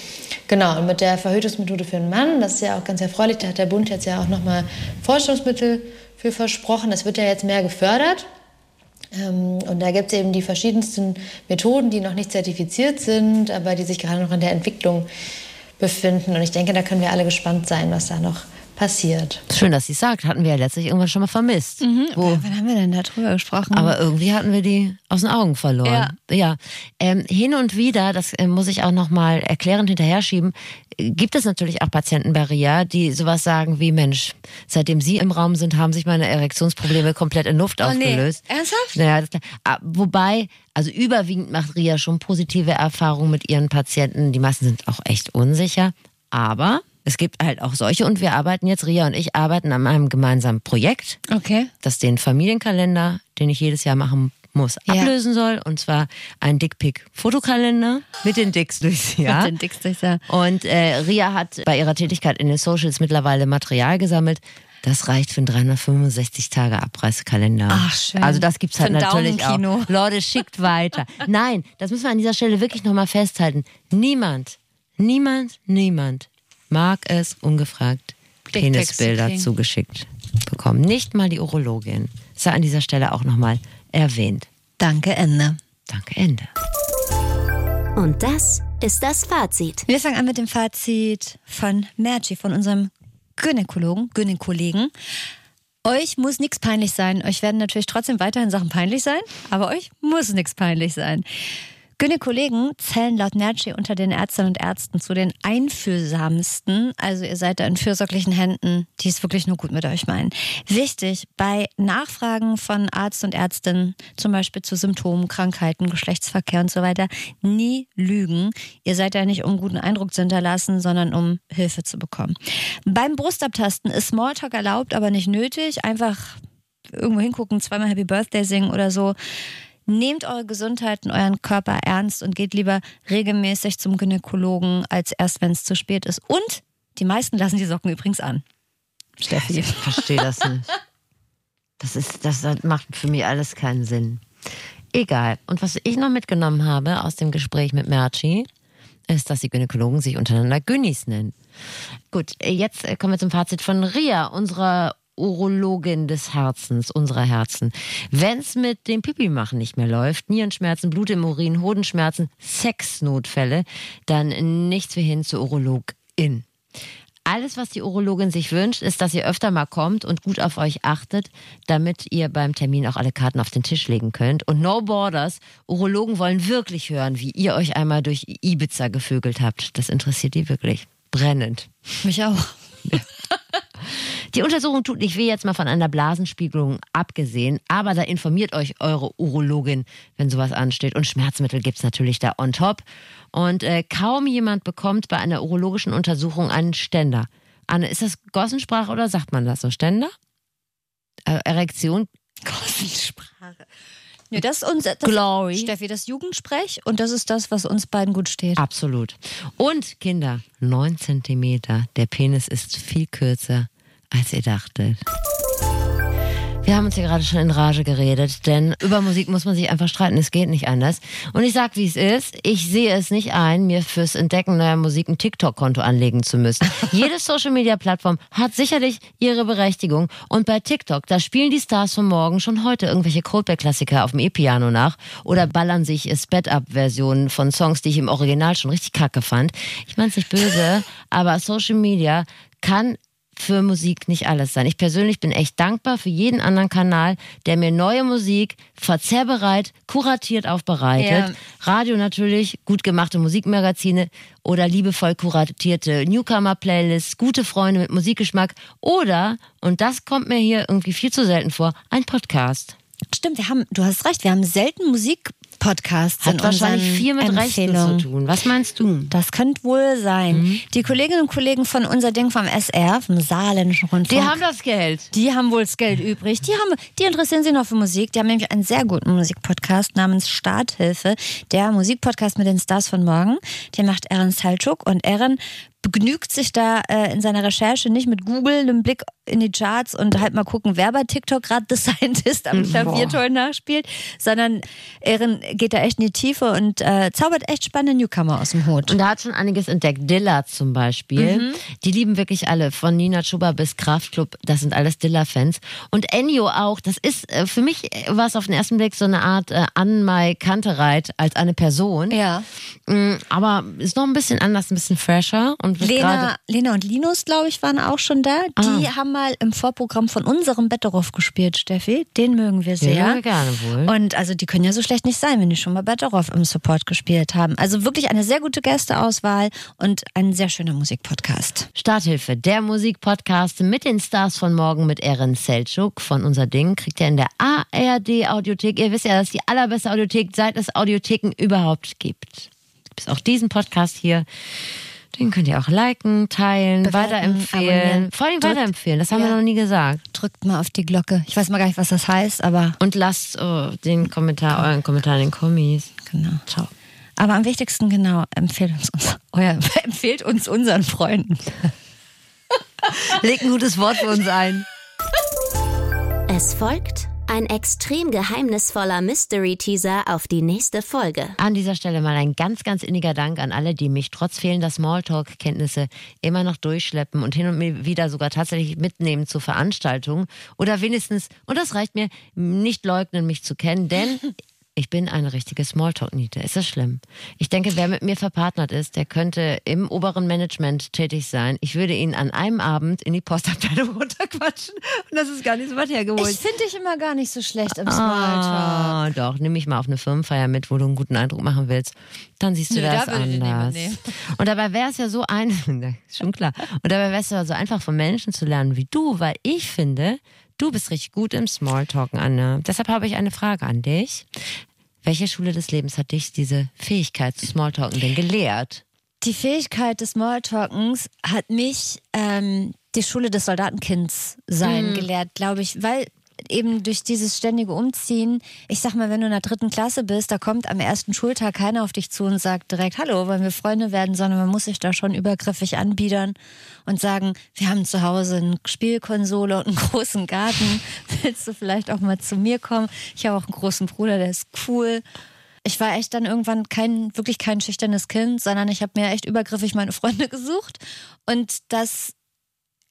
Genau, und mit der Verhütungsmethode für einen Mann, das ist ja auch ganz erfreulich, da hat der Bund jetzt ja auch nochmal Forschungsmittel für versprochen. Das wird ja jetzt mehr gefördert. Ähm, Und da gibt es eben die verschiedensten Methoden, die noch nicht zertifiziert sind, aber die sich gerade noch in der Entwicklung befinden. Und ich denke, da können wir alle gespannt sein, was da noch passiert. Schön, dass sie es sagt. Hatten wir ja letztlich irgendwann schon mal vermisst. Wo, Wann haben wir denn da drüber gesprochen? aber irgendwie hatten wir die aus den Augen verloren. Ja. Ähm, hin und wieder, das äh, muss ich auch nochmal erklärend hinterher schieben, äh, gibt es natürlich auch Patienten bei RIA, die sowas sagen wie, Mensch, seitdem Sie im Raum sind, haben sich meine Erektionsprobleme komplett in Luft Oh, nee. aufgelöst. Ernsthaft? Naja, das, ah, wobei, also überwiegend macht RIA schon positive Erfahrungen mit ihren Patienten. Die meisten sind auch echt unsicher. Aber es gibt halt auch solche und wir arbeiten jetzt, RIA und ich arbeiten an einem gemeinsamen Projekt, Okay. das den Familienkalender, den ich jedes Jahr machen muss, Ja. ablösen soll. Und zwar ein Dickpick-Fotokalender mit den Dicks durchs Jahr. Mit den Dicks durchs Jahr. Und äh, Ria hat bei ihrer Tätigkeit in den Socials mittlerweile Material gesammelt. Das reicht für einen 365 Tage Abreißkalender. Ach, schön. Also das gibt's halt natürlich auch. Leute, schickt weiter. Nein, das müssen wir an dieser Stelle wirklich nochmal festhalten. Niemand, niemand, niemand mag es ungefragt Penisbilder zugeschickt bekommen. Nicht mal die Urologin. Sei an dieser Stelle auch nochmal erwähnt. Danke, Ende. Danke, Ende. Und das ist das Fazit. Wir fangen an mit dem Fazit von Merci, von unserem Gynäkologen, Gynäkollegen. Euch muss nichts peinlich sein. Euch werden natürlich trotzdem weiterhin Sachen peinlich sein, aber euch muss nichts peinlich sein. Gynäkollegen zählen laut Nerci unter den Ärztinnen und Ärzten zu den einfühlsamsten. Also ihr seid da in fürsorglichen Händen, die es wirklich nur gut mit euch meinen. Wichtig, bei Nachfragen von Arzt und Ärztin, zum Beispiel zu Symptomen, Krankheiten, Geschlechtsverkehr und so weiter, nie lügen. Ihr seid da nicht, um guten Eindruck zu hinterlassen, sondern um Hilfe zu bekommen. Beim Brustabtasten ist Smalltalk erlaubt, aber nicht nötig. Einfach irgendwo hingucken, zweimal Happy Birthday singen oder so. Nehmt eure Gesundheit und euren Körper ernst und geht lieber regelmäßig zum Gynäkologen, als erst, wenn es zu spät ist. Und die meisten lassen die Socken übrigens an. Steffi. Ich verstehe das nicht. Das, ist, das macht für mich alles keinen Sinn. Egal. Und was ich noch mitgenommen habe aus dem Gespräch mit Merci, ist, dass die Gynäkologen sich untereinander Günnis nennen. Gut, jetzt kommen wir zum Fazit von Ria, unserer Urologin des Herzens, unserer Herzen. Wenn es mit dem Pipi-Machen nicht mehr läuft, Nierenschmerzen, Blut im Urin, Hodenschmerzen, Sexnotfälle, dann nichts wie hin zur Urologin. Alles, was die Urologin sich wünscht, ist, dass ihr öfter mal kommt und gut auf euch achtet, damit ihr beim Termin auch alle Karten auf den Tisch legen könnt. Und no borders, Urologen wollen wirklich hören, wie ihr euch einmal durch Ibiza gevögelt habt. Das interessiert die wirklich. Brennend. Mich auch. Die Untersuchung tut nicht weh, jetzt mal von einer Blasenspiegelung abgesehen, aber da informiert euch eure Urologin, wenn sowas ansteht. Und Schmerzmittel gibt's natürlich da on top. Und äh, kaum jemand bekommt bei einer urologischen Untersuchung einen Ständer. Anne, ist das Gossensprache oder sagt man das so? Ständer? Äh, Erektion? Gossensprache. Nee, das ist unser das Glory. Steffi, das Jugendsprech und das ist das, was uns beiden gut steht. Absolut. Und Kinder, 9 Zentimeter. Der Penis ist viel kürzer, als ihr dachtet. Wir haben uns hier gerade schon in Rage geredet, denn über Musik muss man sich einfach streiten, es geht nicht anders. Und ich sag, wie es ist, ich sehe es nicht ein, mir fürs Entdecken neuer Musik ein TikTok-Konto anlegen zu müssen. Jede Social-Media-Plattform hat sicherlich ihre Berechtigung und bei TikTok, da spielen die Stars von morgen schon heute irgendwelche Coldplay-Klassiker auf dem E-Piano nach oder ballern sich Sped-Up-Versionen von Songs, die ich im Original schon richtig kacke fand. Ich mein's nicht böse, aber Social Media kann für Musik nicht alles sein. Ich persönlich bin echt dankbar für jeden anderen Kanal, der mir neue Musik verzerrbereit, kuratiert aufbereitet. Radio natürlich, gut gemachte Musikmagazine oder liebevoll kuratierte Newcomer-Playlists, gute Freunde mit Musikgeschmack oder, und das kommt mir hier irgendwie viel zu selten vor, ein Podcast. Stimmt, wir haben, du hast recht, wir haben selten Musikpodcasts in Hat wahrscheinlich viel mit Rechten zu tun. Was meinst du? Das könnte wohl sein. Mhm. Die Kolleginnen und Kollegen von unser Ding vom SR, vom Saarländischen Rundfunk. Die haben das Geld. Die haben wohl das Geld übrig. Die, haben, die interessieren sich noch für Musik. Die haben nämlich einen sehr guten Musikpodcast namens Starthilfe. Der Musikpodcast mit den Stars von morgen. Den macht Erin Salchuk und Erin begnügt sich da äh, in seiner Recherche nicht mit Google, einem Blick in die Charts und halt mal gucken, wer bei TikTok gerade The Scientist am Klavier toll nachspielt, sondern Erin geht da echt in die Tiefe und äh, zaubert echt spannende Newcomer aus dem Hut. Und da hat schon einiges entdeckt. Dilla zum Beispiel. Die lieben wirklich alle. Von Nina Chuba bis Kraftklub. Das sind alles Dilla-Fans. Und Ennio auch. Das ist, äh, für mich war es auf den ersten Blick so eine Art äh, Anmai Kantereit als eine Person. ja. Mm, Aber ist noch ein bisschen anders, ein bisschen fresher und und Lena. Lena und Linus, glaube ich, waren auch schon da. Die haben mal im Vorprogramm von unserem Betteroff gespielt, Steffi. Den mögen wir sehr. Ja, gerne wohl. Und also die können ja so schlecht nicht sein, wenn die schon mal Betteroff im Support gespielt haben. Also wirklich eine sehr gute Gästeauswahl und ein sehr schöner Musikpodcast. Starthilfe, der Musikpodcast mit den Stars von morgen mit Erin Seltschuk von unser Ding, kriegt ihr in der ARD Audiothek. Ihr wisst ja, das ist die allerbeste Audiothek, seit es Audiotheken überhaupt gibt. Gibt es auch diesen Podcast hier. Den könnt ihr auch liken, teilen, Bewerten, weiterempfehlen. Vor allem Drückt- weiterempfehlen, das haben wir Ja. noch nie gesagt. Drückt mal auf die Glocke. Ich weiß mal gar nicht, was das heißt, aber Und lasst oh, den Kommentar, euren Kommentar in den Kommis. genau. Ciao. Aber am wichtigsten, genau, empfehlt uns, uns euer, empfehlt uns unseren Freunden. Legt ein gutes Wort für uns ein. Es folgt ein extrem geheimnisvoller Mystery-Teaser auf die nächste Folge. An dieser Stelle mal ein ganz, ganz inniger Dank an alle, die mich trotz fehlender Smalltalk-Kenntnisse immer noch durchschleppen und hin und wieder sogar tatsächlich mitnehmen zu Veranstaltungen oder wenigstens, und das reicht mir, nicht leugnen, mich zu kennen, denn ich bin eine richtige Smalltalk-Niete. Ist das schlimm? Ich denke, wer mit mir verpartnert ist, der könnte im oberen Management tätig sein. Ich würde ihn an einem Abend in die Postabteilung runterquatschen und das ist gar nicht so weit hergeholt. Ich finde dich immer gar nicht so schlecht im Smalltalk. Ah, doch, nimm mich mal auf eine Firmenfeier mit, wo du einen guten Eindruck machen willst. Dann siehst du Nö, das da anders. Und dabei wäre es ja so ein, schon klar. Und dabei wäre es ja so einfach von Menschen zu lernen wie du, weil ich finde, du bist richtig gut im Smalltalken, Anne. Deshalb habe ich eine Frage an dich. Welche Schule des Lebens hat dich diese Fähigkeit zu Smalltalken denn gelehrt? Die Fähigkeit des Smalltalkens hat mich ähm, die Schule des Soldatenkinds sein gelehrt, glaube ich, weil eben durch dieses ständige Umziehen, ich sag mal, wenn du in der dritten Klasse bist, da kommt am ersten Schultag keiner auf dich zu und sagt direkt Hallo, wollen wir Freunde werden, sondern man muss sich da schon übergriffig anbiedern und sagen, wir haben zu Hause eine Spielkonsole und einen großen Garten, willst du vielleicht auch mal zu mir kommen? Ich habe auch einen großen Bruder, der ist cool ich war echt dann irgendwann kein, wirklich kein schüchternes Kind, sondern ich habe mir echt übergriffig meine Freunde gesucht. Und das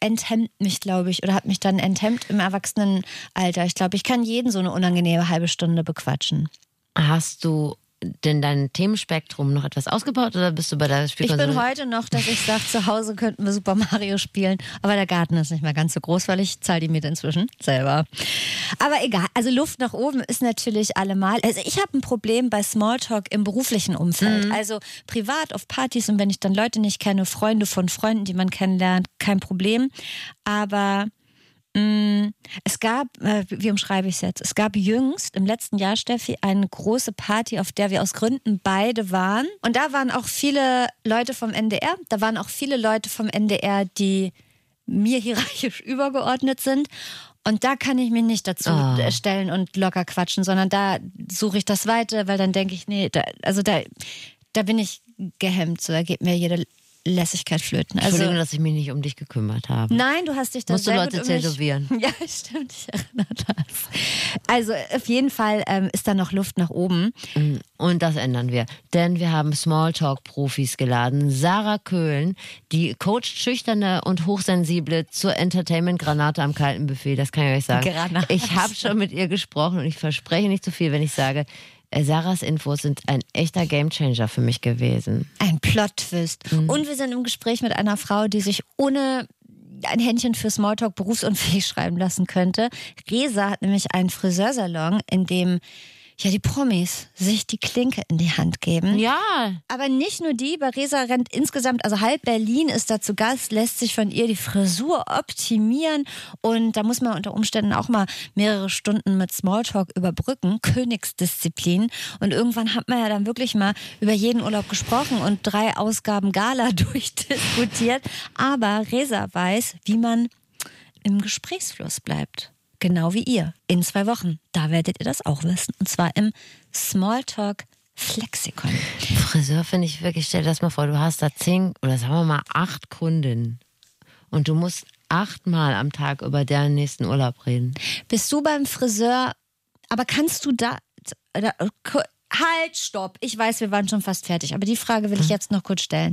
enthemmt mich, glaube ich, oder hat mich dann enthemmt im Erwachsenenalter. Ich glaube, ich kann jeden so eine unangenehme halbe Stunde bequatschen. Hast du denn dein Themenspektrum noch etwas ausgebaut oder bist du bei der Ich Spielkonsole? bin heute noch, dass ich sage, zu Hause könnten wir Super Mario spielen, aber der Garten ist nicht mehr ganz so groß, weil ich zahle die Miete inzwischen selber. Aber egal, also Luft nach oben ist natürlich allemal. Also ich habe ein Problem bei Smalltalk im beruflichen Umfeld. Also privat auf Partys und wenn ich dann Leute nicht kenne, Freunde von Freunden, die man kennenlernt, kein Problem. Aber es gab, äh, wie umschreibe ich es jetzt? Es gab jüngst im letzten Jahr, Steffi, eine große Party, auf der wir aus Gründen beide waren. Und da waren auch viele Leute vom NDR. Da waren auch viele Leute vom NDR, die mir hierarchisch übergeordnet sind. Und da kann ich mich nicht dazu äh, stellen und locker quatschen, sondern da suche ich das Weite, weil dann denke ich, nee, da, also da, da bin ich gehemmt, so da geht mir jede Lässigkeit flöten. Also, Entschuldigung, dass ich mich nicht um dich gekümmert habe. Nein, du hast dich da Musst du sehr Leute gut um tätowieren? Ja, stimmt, ich erinnere das. Also auf jeden Fall ähm, ist da noch Luft nach oben. Und das ändern wir. Denn wir haben Smalltalk-Profis geladen. Sarah Köhlen, die coacht schüchterne und hochsensible zur Entertainment-Granate am kalten Buffet. Das kann ich euch sagen. Granate. Ich habe schon mit ihr gesprochen und ich verspreche nicht zu viel, wenn ich sage, Sarahs Infos sind ein echter Gamechanger für mich gewesen. Ein Plot-Twist. Und wir sind im Gespräch mit einer Frau, die sich ohne ein Händchen für Smalltalk berufsunfähig schreiben lassen könnte. Resa hat nämlich einen Friseursalon, in dem ja die Promis sich die Klinke in die Hand geben. Ja, Aber nicht nur die, bei Resa rennt insgesamt, also halb Berlin ist da zu Gast, lässt sich von ihr die Frisur optimieren und da muss man unter Umständen auch mal mehrere Stunden mit Smalltalk überbrücken, Königsdisziplin und irgendwann hat man ja dann wirklich mal über jeden Urlaub gesprochen und drei Ausgaben Gala durchdiskutiert, aber Resa weiß, wie man im Gesprächsfluss bleibt. Genau wie ihr. In zwei Wochen. Da werdet ihr das auch wissen. Und zwar im Smalltalk Flexikon. Friseur finde ich wirklich, stell dir das mal vor, du hast da zehn oder sagen wir mal acht Kundinnen und du musst achtmal am Tag über deren nächsten Urlaub reden. Bist du beim Friseur, aber kannst du da, da halt, stopp. Ich weiß, wir waren schon fast fertig, aber die Frage will ich jetzt noch kurz stellen.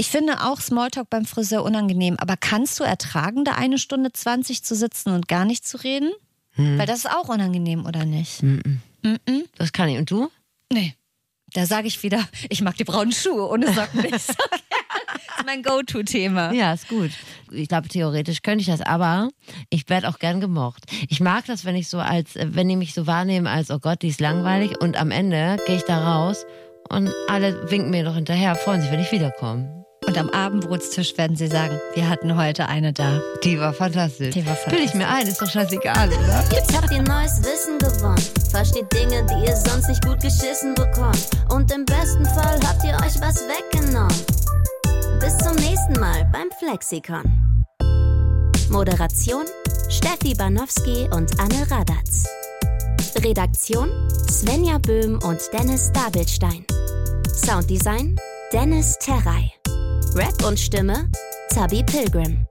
Ich finde auch Smalltalk beim Friseur unangenehm, aber kannst du ertragen, da eine Stunde 20 zu sitzen und gar nicht zu reden? Weil das ist auch unangenehm, oder nicht? Das kann ich. Und du? Nee. Da sage ich wieder, ich mag die braunen Schuhe ohne Socken nicht. So das ist mein Go-To-Thema. Ja, ist gut. Ich glaube, theoretisch könnte ich das, aber ich werde auch gern gemocht. Ich mag das, wenn ich so als, wenn die mich so wahrnehmen als, oh Gott, die ist langweilig und am Ende gehe ich da raus und alle winken mir noch hinterher, freuen sich, wenn ich wiederkomme. Und am Abendbrotstisch werden sie sagen, wir hatten heute eine da. Die war fantastisch. Die war Bild ich mir ein, ist doch scheißegal, oder? Jetzt habt ihr neues Wissen gewonnen. Versteht Dinge, die ihr sonst nicht gut geschissen bekommt. Und im besten Fall habt ihr euch was weggenommen. Bis zum nächsten Mal beim Flexikon. Moderation Steffi Banowski und Anne Radatz. Redaktion Svenja Böhm und Dennis Dabelstein. Sounddesign Dennis Terrei. Rap und Stimme Zabi Pilgrim.